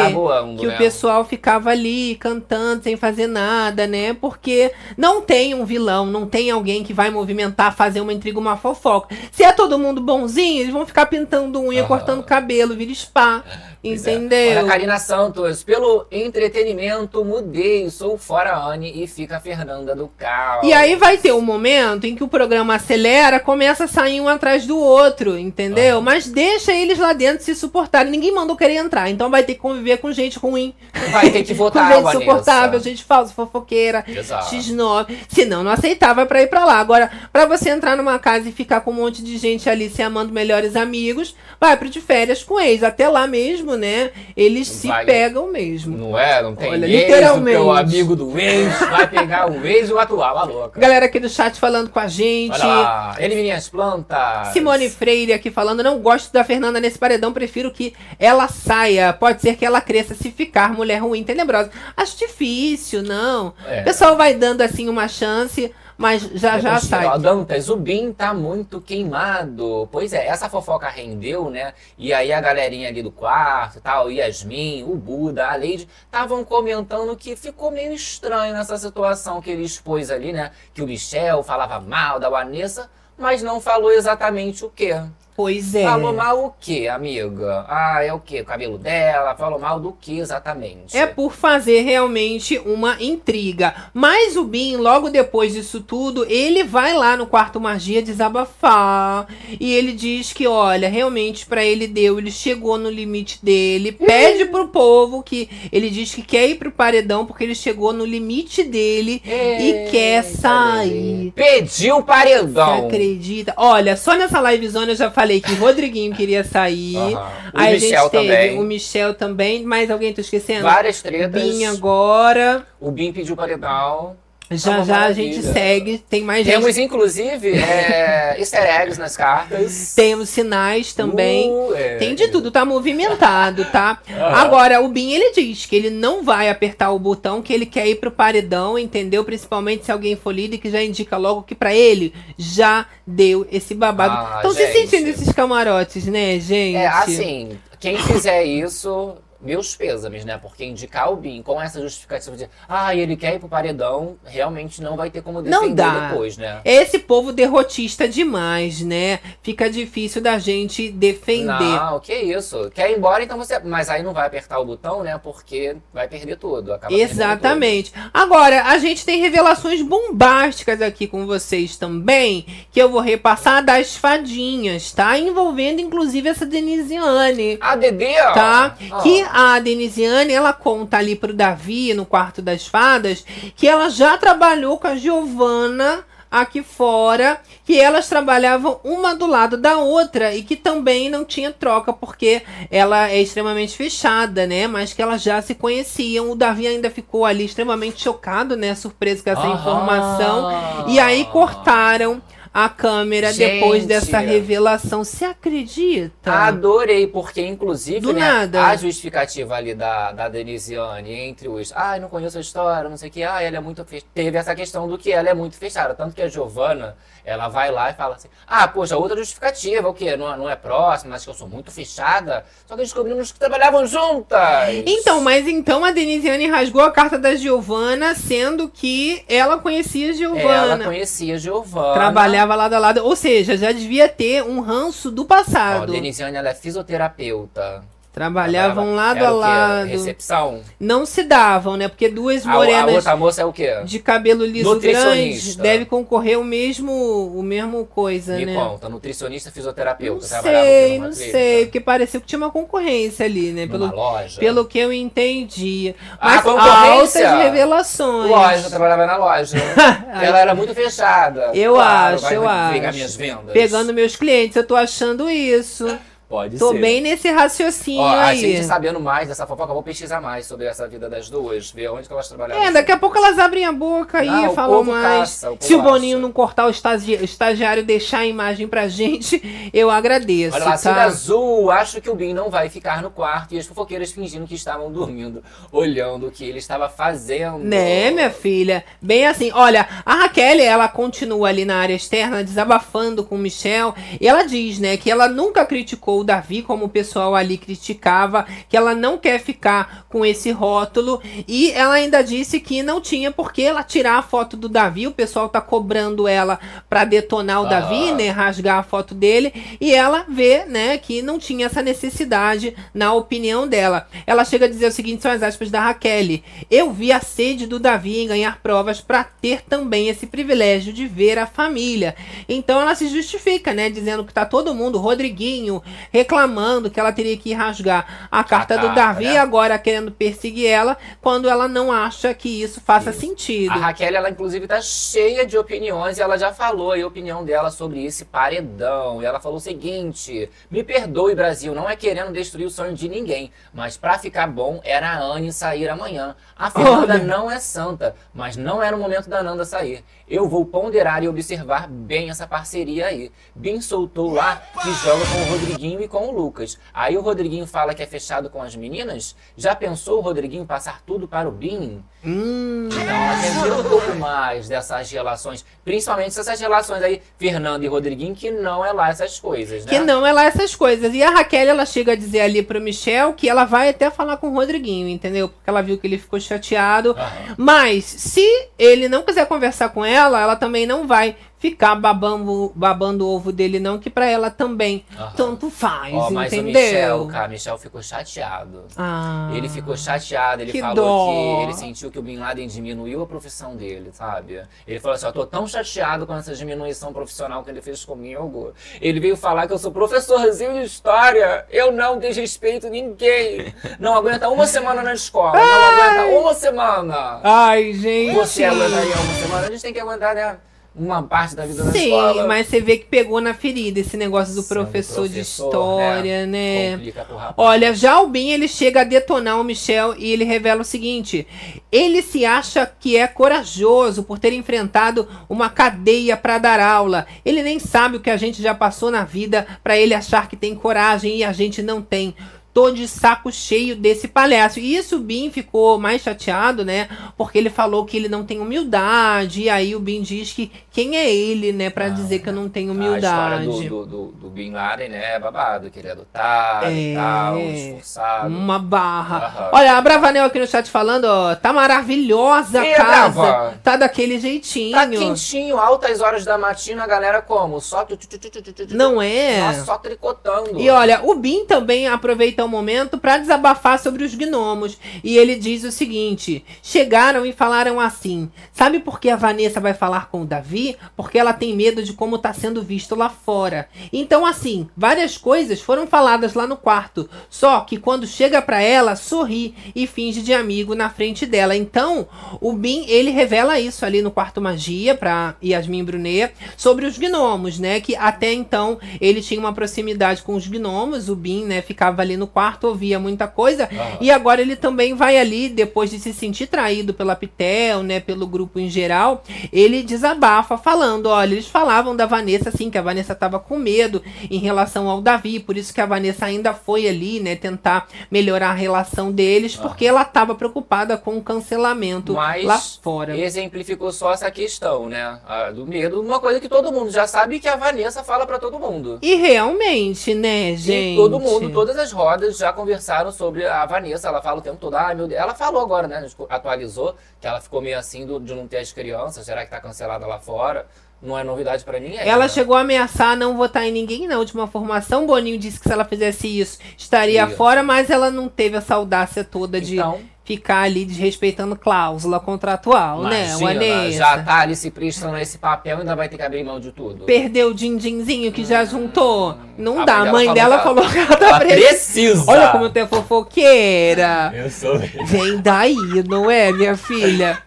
Que né? o pessoal ficava ali cantando sem fazer nada, né? Porque não tem um vilão, não tem alguém que vai movimentar, fazer uma intriga, uma fofoca. Se é todo mundo bonzinho, eles vão ficar pintando unha, cortando cabelo, vira spa. É. Entendeu? Olha, Karina Santos, pelo entretenimento, mudei, sou fora Anne e fica a Fernanda do Cal. E aí vai ter um momento em que o programa acelera, começa a sair um atrás do outro, entendeu? Mas deixa eles lá dentro se suportarem. Ninguém mandou querer entrar, então vai ter que conviver com gente ruim. Vai ter que Com votar, gente Vanessa. insuportável, gente falsa, fofoqueira, Exato. X9. Se não, não aceitava pra ir pra lá. Agora, pra você entrar numa casa e ficar com um monte de gente ali se amando melhores amigos, vai pro de férias com eles. Até lá mesmo, né? Eles se Vai. pegam mesmo. Não é? Não tem Olha, ex, literalmente. o amigo do ex, vai pegar o ex e o atual, a louca. Galera aqui do chat falando com a gente. Olha lá, as plantas. Simone Freire aqui falando, não gosto da Fernanda nesse paredão, prefiro que ela saia. Pode ser que ela cresça se ficar mulher ruim, tenebrosa. Acho difícil, não. É. O pessoal vai dando assim uma chance, mas já já Depois, sai. Dantas, o Bin tá muito queimado. Pois é, essa fofoca rendeu, né? E aí a galerinha ali do quarto tal, Yasmin, o Buda, a Lady, estavam comentando que ficou meio estranho nessa situação que ele expôs ali, né? Que o Michel falava mal da Vanessa, mas não falou exatamente o quê. Pois é. Falou mal o quê, amiga? Ah, é o quê? O cabelo dela? Falou mal do que exatamente? É por fazer realmente uma intriga. Mas o Bin, logo depois disso tudo, ele vai lá no quarto magia desabafar. E ele diz que, olha, realmente pra ele deu, ele chegou no limite dele. Pede pro povo que ele diz que quer ir pro paredão porque ele chegou no limite dele e quer sair. Pediu Você paredão. acredita? Olha, só nessa livezona eu já falei que o Rodriguinho queria sair. O Aí a Michel gente teve também. o Michel também. Mais alguém tô esquecendo? Várias tretas. Bin agora. O Bin pediu paredão. Já uma já a gente segue. Tem mais gente. Temos, inclusive, é, easter eggs nas cartas. Temos sinais também. Uh, é. Tem de tudo, tá movimentado, tá? Aham. Agora, o Bin, ele diz que ele não vai apertar o botão, que ele quer ir pro paredão, entendeu? Principalmente se alguém for líder, que já indica logo que pra ele já deu esse babado. Ah, Estão se gente. sentindo esses camarotes, né, gente? É, assim, quem fizer isso, meus pêsames, né? Porque indicar o Bin com essa justificativa de ah, ele quer ir pro paredão, realmente não vai ter como defender Não dá. depois, né? Esse povo derrotista demais, né? Fica difícil da gente defender. Não, que isso. Quer ir embora, então você. Mas aí não vai apertar o botão, né? Porque vai perder tudo. Acaba Exatamente. Agora, a gente tem revelações bombásticas aqui com vocês também, que eu vou repassar das fadinhas, tá? Envolvendo inclusive essa Denisiane. tudo. A Dedê, ó. Tá? Ó. Que a Denisiane, ela conta ali pro Davi, no quarto das fadas, que ela já trabalhou com a Giovana aqui fora que elas trabalhavam uma do lado da outra e que também não tinha troca porque ela é extremamente fechada, né? Mas que elas já se conheciam. O Davi ainda ficou ali extremamente chocado, né? Surpreso com essa informação. E aí cortaram a câmera depois Gente. dessa revelação. Você acredita? Adorei, porque inclusive Do né, nada. a justificativa ali da, da Denisiane entre os ai, não conheço a história, não sei o que, ah, ela é muito fechada. Teve essa questão do que ela é muito fechada. Tanto que a Giovana, ela vai lá e fala assim: ah, poxa, outra justificativa, o quê? Não, não é próxima, acho que eu sou muito fechada. Só que descobrimos que trabalhavam juntas. Então, mas então a Denisiane rasgou a carta da Giovana, sendo que ela conhecia a Giovana. Ela conhecia a Giovana. Trabalhava lado a lado. Ou seja, já devia ter um ranço do Ó, passado. Denisiane, ela é fisioterapeuta. Trabalhavam lado a lado. Recepção? Não se davam, né? Porque duas A, a morenas outra moça é o quê? de cabelo liso grande deve concorrer o mesmo, o mesmo coisa, Me né? conta, nutricionista, Não fisioterapeuta. trabalhava o quê sei, não clínica? sei, porque pareceu que tinha uma concorrência ali, né? Pelo, loja? pelo que eu entendi. Ah, Mas concorrência? altas revelações. Loja, eu trabalhava na loja. Ela era muito fechada. Eu Claro, acho, eu acho. minhas vendas. Pegando meus clientes, eu tô achando isso. Pode Tô ser. bem nesse raciocínio Ó, a aí. gente sabendo mais dessa fofoca, eu vou pesquisar mais sobre essa vida das duas, ver onde que elas trabalhavam. É, daqui a pouco elas abrem a boca aí Ah, e falam mais. caça, o Se o Boninho acha. não cortar o estagi- o estagiário deixar a imagem pra gente, eu agradeço, Olha lá, tá? Azul, acho que o Bin não vai ficar no quarto e as fofoqueiras fingindo que estavam dormindo, olhando o que ele estava fazendo. Né, minha filha? Bem assim, olha, a Raquel, ela continua ali na área externa, desabafando com o Michel, e ela diz, né, que ela nunca criticou o Davi como o pessoal ali criticava, que ela não quer ficar com esse rótulo, e ela ainda disse que não tinha por que ela tirar a foto do Davi, o pessoal tá cobrando ela pra detonar o Ah. Davi, né, rasgar a foto dele, e ela vê, né, que não tinha essa necessidade na opinião dela. Ela chega a dizer o seguinte, são as aspas da Raquel, eu vi a sede do Davi em ganhar provas pra ter também esse privilégio de ver a família. Então ela se justifica, né, dizendo que tá todo mundo, Rodriguinho, reclamando que ela teria que rasgar a carta do carta, Davi, né? agora querendo perseguir ela, quando ela não acha que isso faça sentido. A Raquel, ela inclusive tá cheia de opiniões e ela já falou a opinião dela sobre esse paredão. E ela falou o seguinte: me perdoe, Brasil, não é querendo destruir o sonho de ninguém, mas pra ficar bom era a Anne sair amanhã. A Fernanda não é santa, mas não era o momento da Nanda sair. Eu vou ponderar e observar bem essa parceria aí. Bin soltou lá que joga com o Rodriguinho e com o Lucas. Aí o Rodriguinho fala que é fechado com as meninas? Já pensou o Rodriguinho passar tudo para o Bin? Hum, ver um pouco mais dessas relações, principalmente essas relações aí, Fernando e Rodriguinho, que não é lá essas coisas, né? Que não é lá essas coisas. E a Raquel, ela chega a dizer ali pro Michel que ela vai até falar com o Rodriguinho, entendeu? Porque ela viu que ele ficou chateado. Aham. Mas, se ele não quiser conversar com ela, ela também não vai ficar babando, babando o ovo dele, não, que pra ela também tanto faz, Ó, mas o entendeu? Michel, cara, Michel ficou chateado. Ah, Ele ficou chateado, ele falou dó. que ele sentiu que o Bin Laden diminuiu a profissão dele, sabe? Ele falou assim, eu tô tão chateado com essa diminuição profissional que ele fez comigo. Ele veio falar que eu sou professorzinho de história, eu não desrespeito ninguém. Não aguenta uma semana na escola, não aguenta uma semana. Ai, gente. Você aguentaria uma semana, a gente tem que aguentar, né? Uma parte da vida da Sim, escola. mas você vê que pegou na ferida esse negócio do Sendo professor, de professor, história, né? Rapaz. Olha, já o Bin, ele chega a detonar o Michel e ele revela o seguinte: ele se acha que é corajoso por ter enfrentado uma cadeia para dar aula. Ele nem sabe o que a gente já passou na vida para ele achar que tem coragem e a gente não tem. Tô de saco cheio desse palhaço. E isso o Bin ficou mais chateado, né? Porque ele falou que ele não tem humildade. E aí o Bin diz que quem é ele, né, Pra dizer que eu não tenho A história humildade. do, do, do, do Bin Laden, né, é babado, que ele é adotado e É. tal, esforçado. Uma barra. Aham. Olha, a Bravanel aqui no chat falando, ó, tá maravilhosa a casa. Brava. Tá daquele jeitinho. Tá quentinho, altas horas da matina, a galera como? Só... tu, tu, tu, tu, tu, tu, tu, Não é? Nossa, só tricotando. E olha, o Bin também aproveita o momento para desabafar sobre os gnomos. E ele diz o seguinte: chegaram e falaram assim: sabe por que a Vanessa vai falar com o Davi? Porque ela tem medo de como tá sendo visto lá fora. Então, assim, várias coisas foram faladas lá no quarto. Só que quando chega para ela, sorri e finge de amigo na frente dela. Então, o Bin, ele revela isso ali no quarto magia para Yasmin Brunet sobre os gnomos, né? Que até então ele tinha uma proximidade com os gnomos. O Bin, né, ficava ali no quarto, ouvia muita coisa. E agora ele também vai ali, depois de se sentir traído pela Pitel, né, pelo grupo em geral, ele desabafa falando, olha, eles falavam da Vanessa assim, que a Vanessa tava com medo em relação ao Davi, por isso que a Vanessa ainda foi ali, né, tentar melhorar a relação deles, porque ela tava preocupada com o cancelamento Mas lá fora. exemplificou só essa questão, né? a- do medo. Uma coisa que todo mundo já sabe que a Vanessa fala pra todo mundo. E realmente, né, gente? E todo mundo, todas as rodas já conversaram sobre a Vanessa. Ela fala o tempo todo, ai meu Deus. Ela falou agora, né? Atualizou, que ela ficou meio assim do- de não ter as crianças. Será que tá cancelada lá fora? Não é novidade pra ninguém. Ela né? chegou a ameaçar não votar em ninguém na última formação. Boninho disse que se ela fizesse isso, estaria Isso. fora, mas ela não teve essa audácia toda de Então, ficar ali desrespeitando cláusula contratual, né? O imagina, Anessa. já tá ali se prestando a esse papel, ainda vai ter que abrir mão de tudo. Perdeu o din-dinzinho que já juntou. Não A dá. A mãe dela falou falou que ela tá precisa. Olha como tu é fofoqueira. Eu sou Vem daí, não é, minha filha?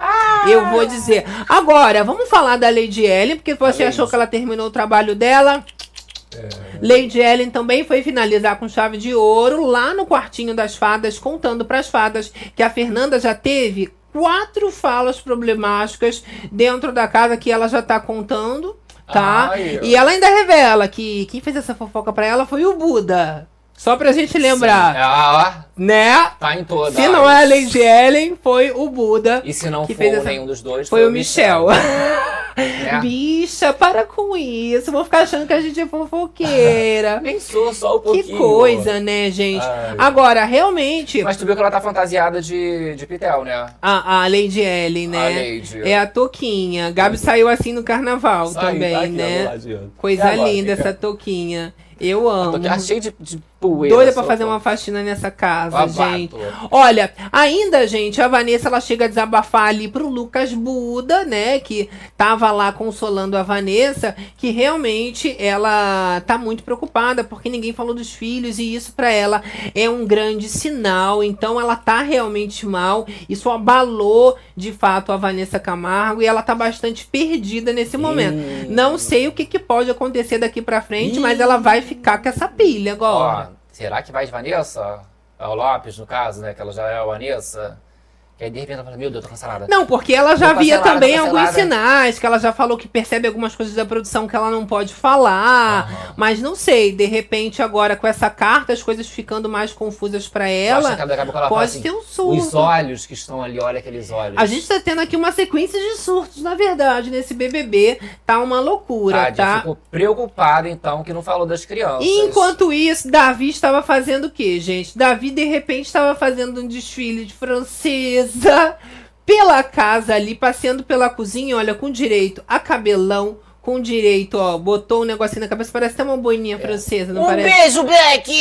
Eu vou dizer. Agora, vamos falar da Lady Ellen, porque você A achou Lady. que ela terminou o trabalho dela. Lady Ellen também foi finalizar com chave de ouro lá no quartinho das fadas, contando para as fadas que a Fernanda já teve quatro falas problemáticas dentro da casa que ela já tá contando, tá? Ai, e ela ainda revela que quem fez essa fofoca para ela foi o Buda. Só pra gente lembrar, Ah, né? tá em todas. Se não é a Lady Ellen, foi o Buda. E se não que for fez essa- nenhum dos dois, Foi o Michel. né? Bicha, para com isso. Vou ficar achando que a gente é fofoqueira. Pensou só um pouquinho. que coisa, né, gente? Ai. Agora, realmente, Mas tu viu que ela tá fantasiada de, de Pitel, né? a, a Lady Ellen, né? A Lady. É a Toquinha. Gabi saiu assim no carnaval Saiu, também, tá né? Coisa linda essa Toquinha. Eu amo. Tô cheio de, de poeira. Doida pra fazer uma faxina nessa casa, Babado. gente. Olha, ainda, gente, a Vanessa ela chega a desabafar ali pro Lucas Buda, né? Que tava lá consolando a Vanessa, que realmente ela tá muito preocupada porque ninguém falou dos filhos e isso pra ela é um grande sinal. Então ela tá realmente mal. Isso abalou de fato a Vanessa Camargo e ela tá bastante perdida nesse momento. Não sei o que, que pode acontecer daqui pra frente, mas ela vai ficar com essa pilha agora. Ó, será que vai de Vanessa? É o Lopes, no caso, né? Que ela já é a Vanessa. Que aí de repente ela fala, meu Deus, tô cancelada. Não, porque ela já Tô via também alguns cancelada. sinais, que ela já falou que percebe algumas coisas da produção que ela não pode falar. Mas não sei, de repente agora com essa carta, as coisas ficando mais confusas acho ela, que ela pode assim, ter um Os surto. olhos que estão ali, olha aqueles olhos. A gente tá tendo aqui uma sequência de surtos, na verdade, nesse BBB. Tá uma loucura, Tadinha, tá? ficou preocupada, então, que não falou das crianças. E enquanto isso, Davi estava fazendo o quê, gente? Davi, de repente, estava fazendo um desfile de francesa pela casa ali, passeando pela cozinha, olha, com direito a cabelão, com direito, ó, botou um negocinho na cabeça, parece até uma boininha francesa, não Um parece? beijo, Black!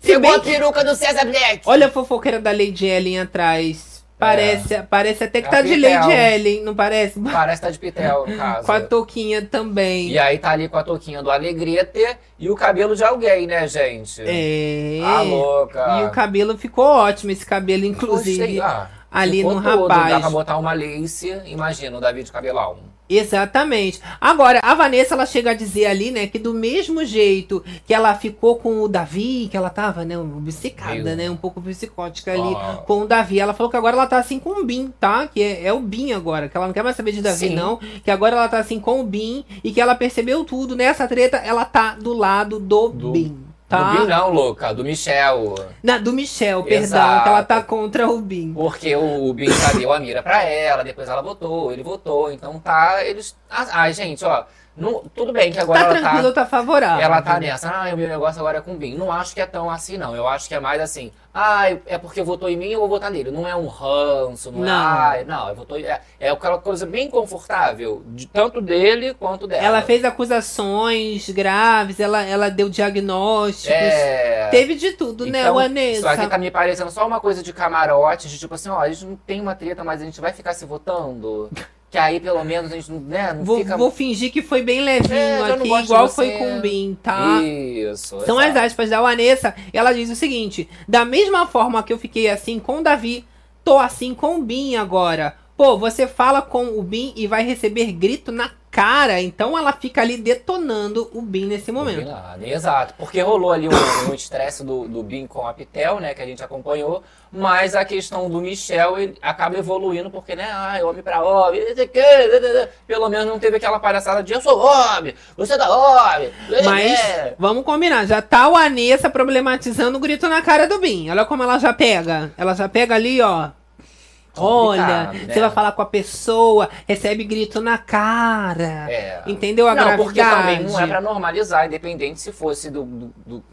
Pegou bem a peruca do César Black. Olha a fofoqueira da Lady Ellen atrás. Parece, parece até que É tá de. Lady Ellen, não parece? Parece que tá de Pitel, no caso. Com a touquinha também. E aí tá ali com a touquinha do Alegrete e o cabelo de alguém, né, gente? É. A louca. E o cabelo ficou ótimo, esse cabelo, inclusive. Gostei. Ah, ali ficou no tudo. rapaz. Dá pra botar uma lace, imagina o David Cabelão. Exatamente. Agora, a Vanessa, ela chega a dizer ali, né, que do mesmo jeito que ela ficou com o Davi, que ela tava, né, obcecada, Meio- né, um pouco psicótica ali Ah. com o Davi. Ela falou que agora ela tá assim com o Bin, tá? Que é, é o Bin agora, que ela não quer mais saber de Davi, Sim. não. Que agora ela tá assim com o Bin e que ela percebeu tudo. Nessa treta, ela tá do lado do, Do- Bin, tá? Do Bin não, louca, do Michel. Na, do Michel, perdão, Exato. que ela tá contra o Bin. Porque o Bin já deu a mira pra ela, depois ela votou, ele votou, então tá, eles... Ah, Ai, gente, ó, Não, tudo bem que agora Tá ela tranquilo, tá. tá favorável. Ela tá nessa, ah, o meu negócio agora é com o Bin. Não acho que é tão assim, não. Eu acho que é mais assim, ah, é porque votou em mim, eu vou votar nele. Não é um ranço, não, Não. é, ah, não, eu votou, é, é aquela coisa bem confortável, de, tanto dele quanto dela. Ela fez acusações graves, ela, ela deu diagnósticos. É... Teve de tudo, né, Então, Vanessa? Isso aqui tá me parecendo só uma coisa de camarote, de tipo assim, ó, a gente não tem uma treta, mas a gente vai ficar se votando. Que aí, pelo menos, a gente não, né, não Vou, fica... vou fingir que foi bem levinho É, aqui, igual foi com o Bin, tá? Isso. São as exato. aspas da Vanessa. Ela diz o seguinte: da mesma forma que eu fiquei assim com o Davi, tô assim com o Bin agora. Pô, você fala com o Bin e vai receber grito na cara. Então ela fica ali detonando o Bin nesse momento. Exato, porque rolou ali um um estresse do, do Bin com a Pitel, né, que a gente acompanhou, mas a questão do Michel ele acaba evoluindo, porque, né, ai, homem pra homem, pelo menos não teve aquela palhaçada de eu sou homem, você tá homem, Mas é. vamos combinar, já tá o Anessa problematizando o grito na cara do Bin. Olha como ela já pega. Ela já pega ali, ó. Olha, né? você vai falar com a pessoa, recebe grito na cara. É. Entendeu a não, gravidade? porque também não é pra normalizar, independente se fosse do, do- do-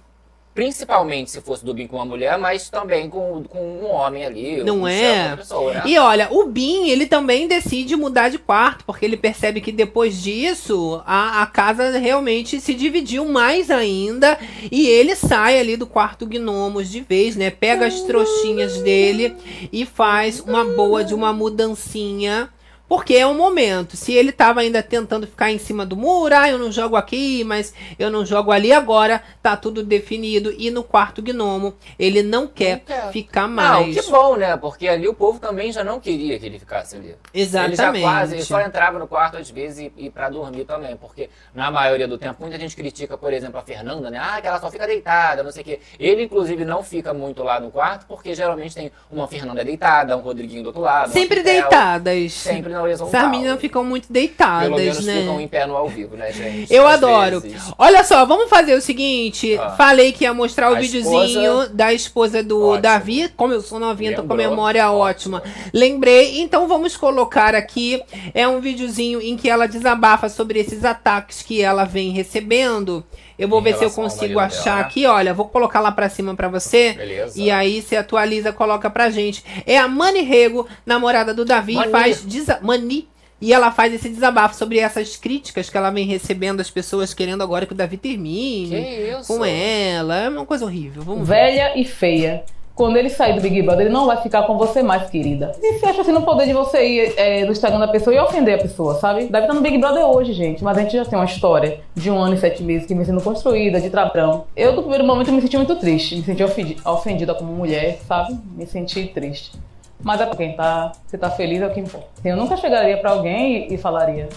Principalmente se fosse do Bin com uma mulher, mas também com, com um homem ali. Não é? Pessoa, né? E olha, o Bin, ele também decide mudar de quarto, porque ele percebe que depois disso, a, a casa realmente se dividiu mais ainda, e ele sai ali do quarto Gnomos de vez, né? Pega as trouxinhas dele e faz uma boa de uma mudancinha. Porque é um momento. Se ele tava ainda tentando ficar em cima do muro, ah, eu não jogo aqui, mas eu não jogo ali agora, tá tudo definido. E no quarto gnomo, ele não quer, quer. ficar Não, mais. que bom, né? Porque ali o povo também já não queria que ele ficasse ali. Exatamente. Ele já quase, ele só entrava no quarto às vezes e, e pra dormir também. Porque na maioria do tempo, muita gente critica, por exemplo, a Fernanda, né? Ah, que ela só fica deitada, não sei o quê. Ele, inclusive, não fica muito lá no quarto, porque geralmente tem uma Fernanda deitada, um Rodriguinho do outro lado. Sempre Pitel. deitadas. Sempre na horizontal. Essas meninas ficam muito Pelo deitadas, menos né? ficam em pé no ao vivo, né, gente? Eu Às adoro. vezes. Olha só, vamos fazer o seguinte. Ah. Falei que ia mostrar o A videozinho esposa- da esposa do Ótimo. Davi. Como eu sou novinha, tô com a memória ótima. Lembrei. Então vamos colocar aqui. É um videozinho em que ela desabafa sobre esses ataques que ela vem recebendo. Eu vou Em ver se eu consigo achar dela, né? aqui. Olha, vou colocar lá pra cima pra você. Beleza. E aí você atualiza, coloca pra gente. É a Mani Rego, namorada do Davi, Mani. faz desa Mani. E ela faz esse desabafo sobre essas críticas que ela vem recebendo das pessoas querendo agora que o Davi termine Que isso? com ela. É uma coisa horrível. Vamos ver. velha e feia. Quando ele sair do Big Brother, ele não vai ficar com você mais, querida. E você acha assim no poder de você ir é, no Instagram da pessoa e ofender a pessoa, sabe? Davi tá no Big Brother hoje, gente. Mas a gente já tem uma história de um ano e sete meses que vem sendo construída, de trabrão. Eu, do primeiro momento, me senti muito triste. Me senti ofendi- ofendida como mulher, sabe? Me senti triste. Mas é pra quem tá. Se tá feliz é o que importa. Eu nunca chegaria pra alguém e, e falaria: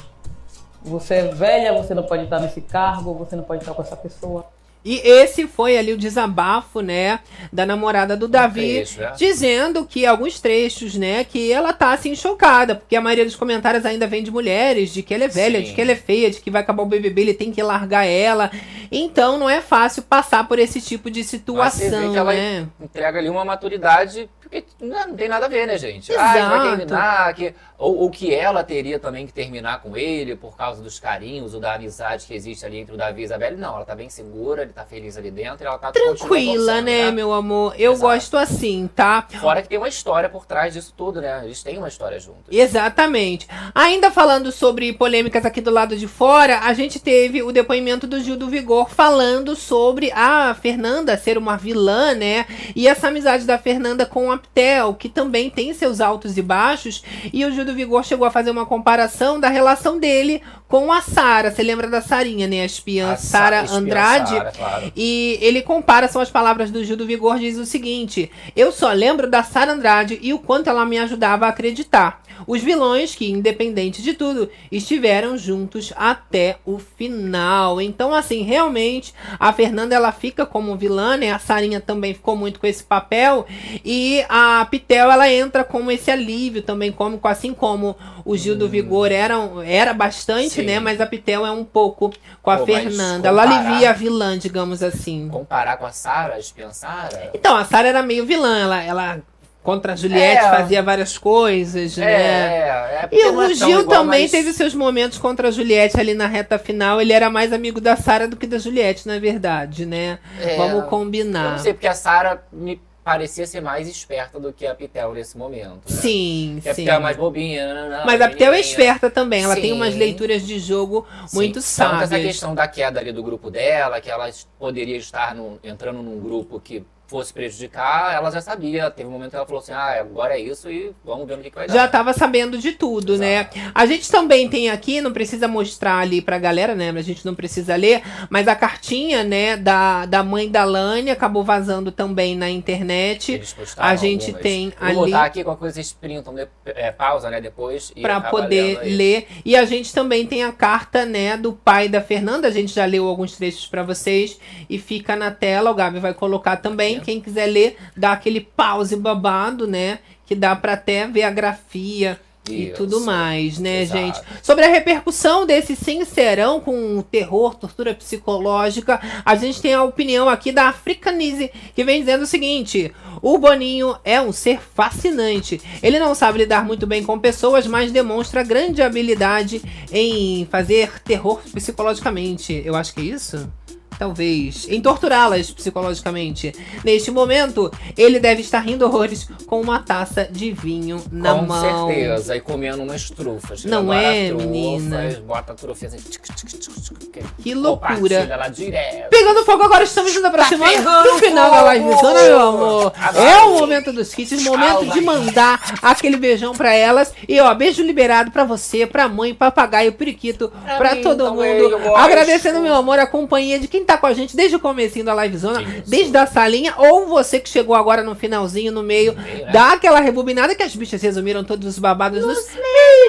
Você é velha, você não pode estar nesse cargo, você não pode estar com essa pessoa. E esse foi ali o desabafo, né, da namorada do Davi, trecho, é? dizendo que alguns trechos, né, que ela tá assim chocada, porque a maioria dos comentários ainda vem de mulheres, de que ela é velha, Sim. de que ela é feia, de que vai acabar o BBB, ele tem que largar ela. Então não é fácil passar por esse tipo de situação, ela né? entrega ali uma maturidade, porque não, tem nada a ver, né, gente? Ah, ele vai Exato. terminar, que, ou, ou que ela teria também que terminar com ele por causa dos carinhos ou da amizade que existe ali entre o Davi e a Isabelle. Não, ela tá bem segura, ele tá feliz ali dentro, e ela tá Tranquila, torcendo, né, meu amor? Eu Exato. gosto assim, tá? Fora que tem uma história por trás disso tudo, né? Eles têm uma história juntos. Exatamente. Ainda falando sobre polêmicas aqui do lado de fora, a gente teve o depoimento do Gil do Vigor falando sobre a Fernanda ser uma vilã, né? E essa amizade da Fernanda com a Ptel, que também tem seus altos e baixos. E o Gil do Vigor chegou a fazer uma comparação da relação dele com a Sara. Você lembra da Sarinha, né? A espiã Sara Andrade. Sara, claro. E ele compara, são as palavras do Gil do Vigor, diz o seguinte: Eu só lembro da Sara Andrade e o quanto ela me ajudava a acreditar. Os vilões, que, independente de tudo, estiveram juntos até o final. Então, assim, realmente, a Fernanda ela fica como vilã, né? A Sarinha também ficou muito com esse papel. E a Pitel, ela entra como esse alívio também cômico, assim como o Gil do Vigor era, era bastante, Sim. Né? Mas a Pitel é um pouco com a Pô, Fernanda. Ela alivia a vilã, digamos assim. Comparar com a Sara, a espiã Sara, Então, a Sarah era meio vilã, ela, ela Contra a Juliette É. fazia várias coisas, É, né? é, é E é o tão Gil também mas- teve seus momentos contra a Juliette ali na reta final. Ele era mais amigo da Sara do que da Juliette, na verdade, né? É, Vamos Eu combinar. não sei, porque a Sarah me parecia ser mais esperta do que a Pitel nesse momento. Né? Sim, Porque a sim. Pitel é mais bobinha. não, não, Mas a Pitel é esperta também. Ela tem Sim. umas leituras de jogo Sim, muito tanto sábias. essa questão da queda ali do grupo dela, que ela poderia estar num- entrando num grupo que fosse prejudicar, ela já sabia. Teve um momento que ela falou assim, ah, agora é isso e vamos ver no que, que vai dar. Já tava sabendo de tudo, né? A gente também tem aqui, não precisa mostrar ali pra galera, né? A gente não precisa ler, mas a cartinha, né, da, da mãe da Lani acabou vazando também na internet. A gente algumas. tem Vou ali botar aqui, qualquer coisa vocês printam, de- é, pausa, né, depois. e Pra poder ler. E a gente também tem a carta, né, do pai da Fernanda. A gente já leu alguns trechos pra vocês e fica na tela. O Gabi vai colocar também. Quem quiser ler, dá aquele pause babado, né, que dá pra até ver a grafia. E Isso. tudo mais, né, Exato. gente? Sobre a repercussão desse sincerão com terror, tortura psicológica, a gente tem a opinião aqui da Africanise, que vem dizendo o seguinte: o Boninho é um ser fascinante. Ele não sabe lidar muito bem com pessoas, mas demonstra grande habilidade em fazer terror psicologicamente. Eu acho que é isso. Talvez. Em torturá-las psicologicamente. Neste momento, ele deve estar rindo horrores com uma taça de vinho na Com mão. certeza. E comendo umas trufas. Não é, trufas, menina? Bota a trufinha assim. tchic, tchic, tchic, tchic, Que loucura. Lá direto. Pegando fogo agora, estamos indo aproximando pegando do final da live zona, meu amor. Agora É o momento dos kits, momento Tchau, de mandar aquele beijão pra elas. E ó, beijo liberado pra você, pra mãe, papagaio, periquito, pra, mim todo mundo. Agradecendo, meu amor, a companhia de quem tá com a gente desde o comecinho da live zona, desde a salinha, ou você que chegou agora no finalzinho, no meio, né? dá aquela rebobinada que as bichas resumiram todos os babados nos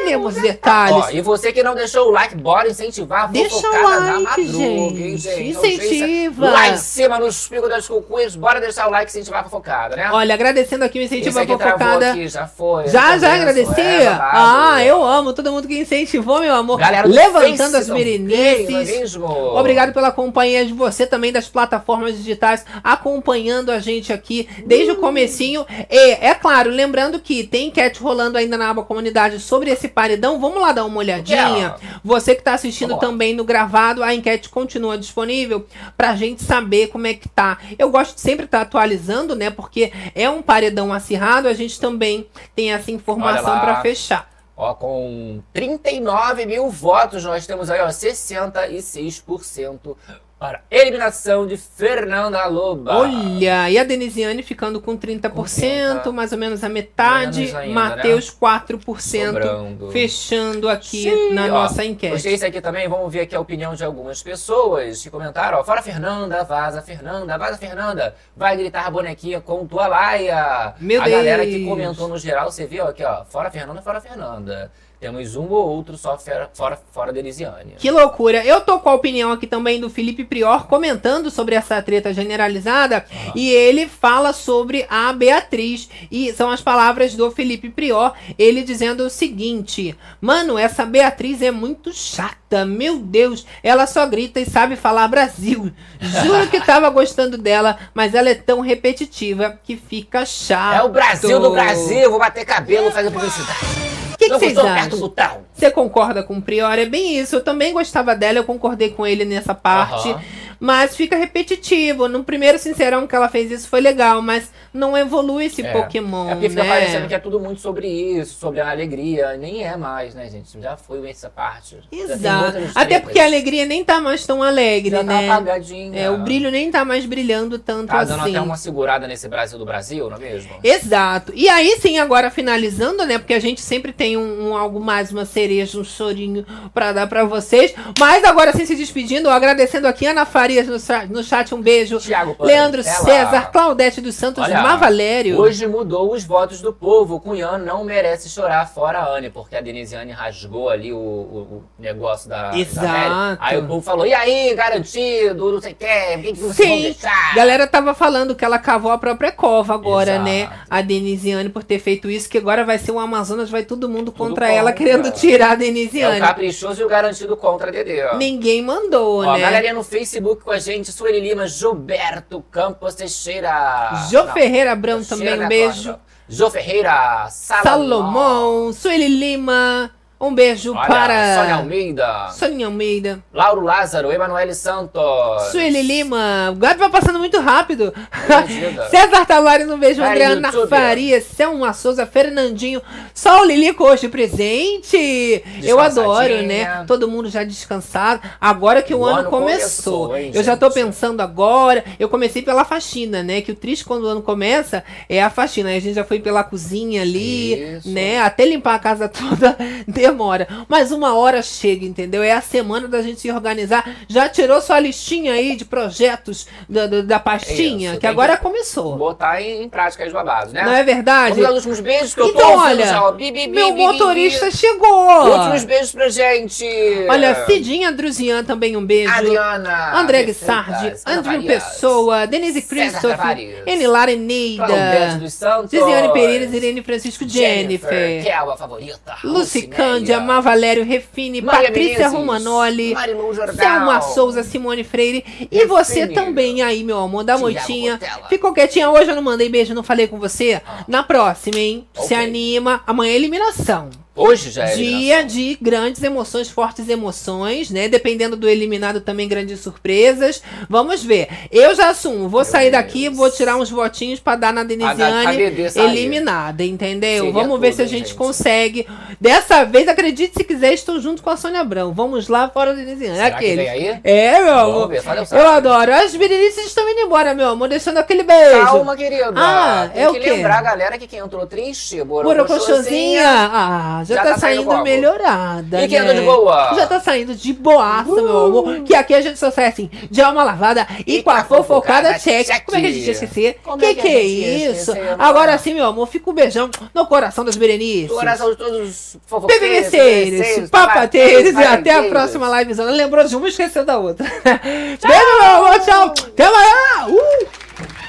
mínimos detalhes. Ó, e você que não deixou o like, bora incentivar Deixa o like, gente. hein, gente? Incentiva. Lá em cima, nos picos das cucuias, bora deixar o like e incentivar a fofocada, né? Olha, agradecendo aqui o incentivo à fofocada. aqui, já foi. Já, já agradeci? é, ah, eu amo todo mundo que incentivou, meu amor. Galera do Levantando as mesmo? Obrigado pela companhia de você também das plataformas digitais acompanhando a gente aqui desde o comecinho. E, é claro, lembrando que tem enquete rolando ainda na aba comunidade sobre esse paredão. Vamos lá dar uma olhadinha. Você que tá assistindo também no gravado, a enquete continua disponível pra gente saber como é que tá. Eu gosto de sempre estar atualizando, né? porque é um paredão acirrado, a gente também tem essa informação pra fechar. Ó, com 39 mil votos, nós temos aí, ó, 66% para eliminação de Fernanda Loba. Olha, e a Denisiane ficando com 30%, Com 30, mais ou menos a metade, ainda, Matheus 4%, Sobrando. fechando aqui Sim, na ó, nossa enquete. Gostei desse aqui também, vamos ver aqui a opinião de algumas pessoas que comentaram, ó, fora Fernanda, vaza Fernanda, vaza Fernanda, vai gritar bonequinha com tua laia. Meu a galera que Deus. comentou no geral, você viu aqui, ó, fora Fernanda, fora Fernanda. Temos um ou outro só fora, fora, fora Denisiane. Que loucura. Eu tô com a opinião aqui também do Felipe Prior comentando sobre essa treta generalizada e ele fala sobre a Beatriz e são as palavras do Felipe Prior, ele dizendo o seguinte: "Mano, essa Beatriz é muito chata. Meu Deus, ela só grita e sabe falar Brasil. Juro que tava gostando dela, mas ela é tão repetitiva que fica chato." É o Brasil do Brasil, vou bater cabelo, fazer publicidade. O que, que vocês acham? Você concorda com o Prior? É bem isso. Eu também gostava dela, eu concordei com ele nessa parte. Mas fica repetitivo. No primeiro Sincerão que ela fez isso foi legal, mas não evolui esse É. Pokémon, É porque fica né? parecendo que é tudo muito sobre isso, sobre a alegria. Nem é mais, né, gente? Já foi essa parte. Exato. Até porque a alegria nem tá mais tão alegre, já tá né? apagadinha. É, o brilho nem tá mais brilhando tanto Tá dando assim. até uma segurada nesse Brasil do Brasil, não é mesmo? Exato. E aí sim, agora finalizando, né? Porque a gente sempre tem um, um algo mais, uma cereja, um chorinho pra dar pra vocês. Mas agora sim, se despedindo, agradecendo aqui Ana Farias no, no chat, um beijo. Thiago Pan, Leandro ela- César, Claudete dos Santos, Olha, Mavalério. Hoje mudou os votos do povo. O Cunhã não merece chorar fora a Anne, porque a Denisiane rasgou ali o, o- o negócio da, Exato. da. Aí o povo falou: e aí, garantido, não sei o que, por que, vão Sim, deixar? galera tava falando que ela cavou a própria cova agora, Exato. né? A Denisiane por ter feito isso, que agora vai ser o Amazonas, vai todo mundo contra contra. ela, querendo tirar a É o Denisiane. caprichoso e o garantido contra a Dedê, ó. Ninguém mandou, Ó, né? galerinha no Facebook com a gente, Sueli Lima, Gilberto Campos Teixeira. Jô Não, Ferreira Abrão também, um beijo. Jô Ferreira, Salomão. Salomão, Sueli Lima. Um beijo Olha, para Sônia Almeida. Sônia Almeida. Lauro Lázaro, Emanuele Santos. Sueli Lima. O gato vai passando muito rápido. César Tavares, um beijo. Ai, Adriana. Farias, Selma Souza, Fernandinho. Só o Lilico hoje presente. Eu adoro, né? Todo mundo já descansado. Agora que o, O ano, ano começou. começou, hein, eu já tô pensando agora. Eu comecei pela faxina, né? Que o triste quando o ano começa é a faxina. Aí a gente já foi pela cozinha ali, Isso. né? Até limpar a casa toda demora. Mas uma hora chega, entendeu? É a semana da gente se organizar. Já tirou sua listinha aí de projetos da, da, da pastinha? Isso, que agora que começou. Botar em, em prática os babados, né? Não é verdade? Vamos dar os últimos beijos que eu tô Então, olha, já. Bi, bi, bi, meu motorista chegou. Últimos beijos pra gente. Olha, Cidinha Druzian também um beijo. Adriana. André Guissardi, Andrew Farias, Pessoa, Denise Christopher, Enilara Eneida. Gisiane Pereira, Irene Francisco, Jennifer, Kelba favorita. Lucy Lucinéia, Má Valério Refine, Maria Patrícia Menezes, Romanoli, Selma Souza, Simone Freire e você também aí, meu amor, da moitinha. Ficou quietinha hoje, eu não mandei beijo, não falei com você? Na próxima, hein? Se Ok. anima, amanhã é eliminação. Hoje já é Dia de grandes emoções, fortes emoções, né? Dependendo do eliminado também grandes surpresas. Vamos ver. Eu já assumo, vou sair daqui, Deus. vou tirar uns votinhos pra dar na Denisiane sair. eliminada, entendeu? Seria Vamos ver tudo, se a gente, gente? consegue. Dessa vez, acredite se quiser, estou junto com a Sônia Abrão. Vamos lá fora da Denisiane. Será que Aquele. aí? É, meu Vamos amor. ver, Eu adoro. As berenices estão indo embora, meu amor, deixando aquele beijo. Calma, querida. Ah, Tem é o que quê? lembrar a galera que quem entrou triste, Borocochosinha. Ah, já, Já tá, tá saindo melhorada. E quem né? andou de boa? Já tá saindo de boaça, meu amor. Que aqui a gente só sai assim, de alma lavada e, E com a fofocada check. check. Como é que a gente ia esquecer? Como que é que que é isso? esquecer? Agora sim, meu amor, fica um beijão no coração das Berenices. Coração de todos os fofoqueiros, PVVCeiros, papateiros e até a próxima livezona. Lembrou de uma e esqueceu da outra. Beijo, meu amor, tchau. Até amanhã. Uh!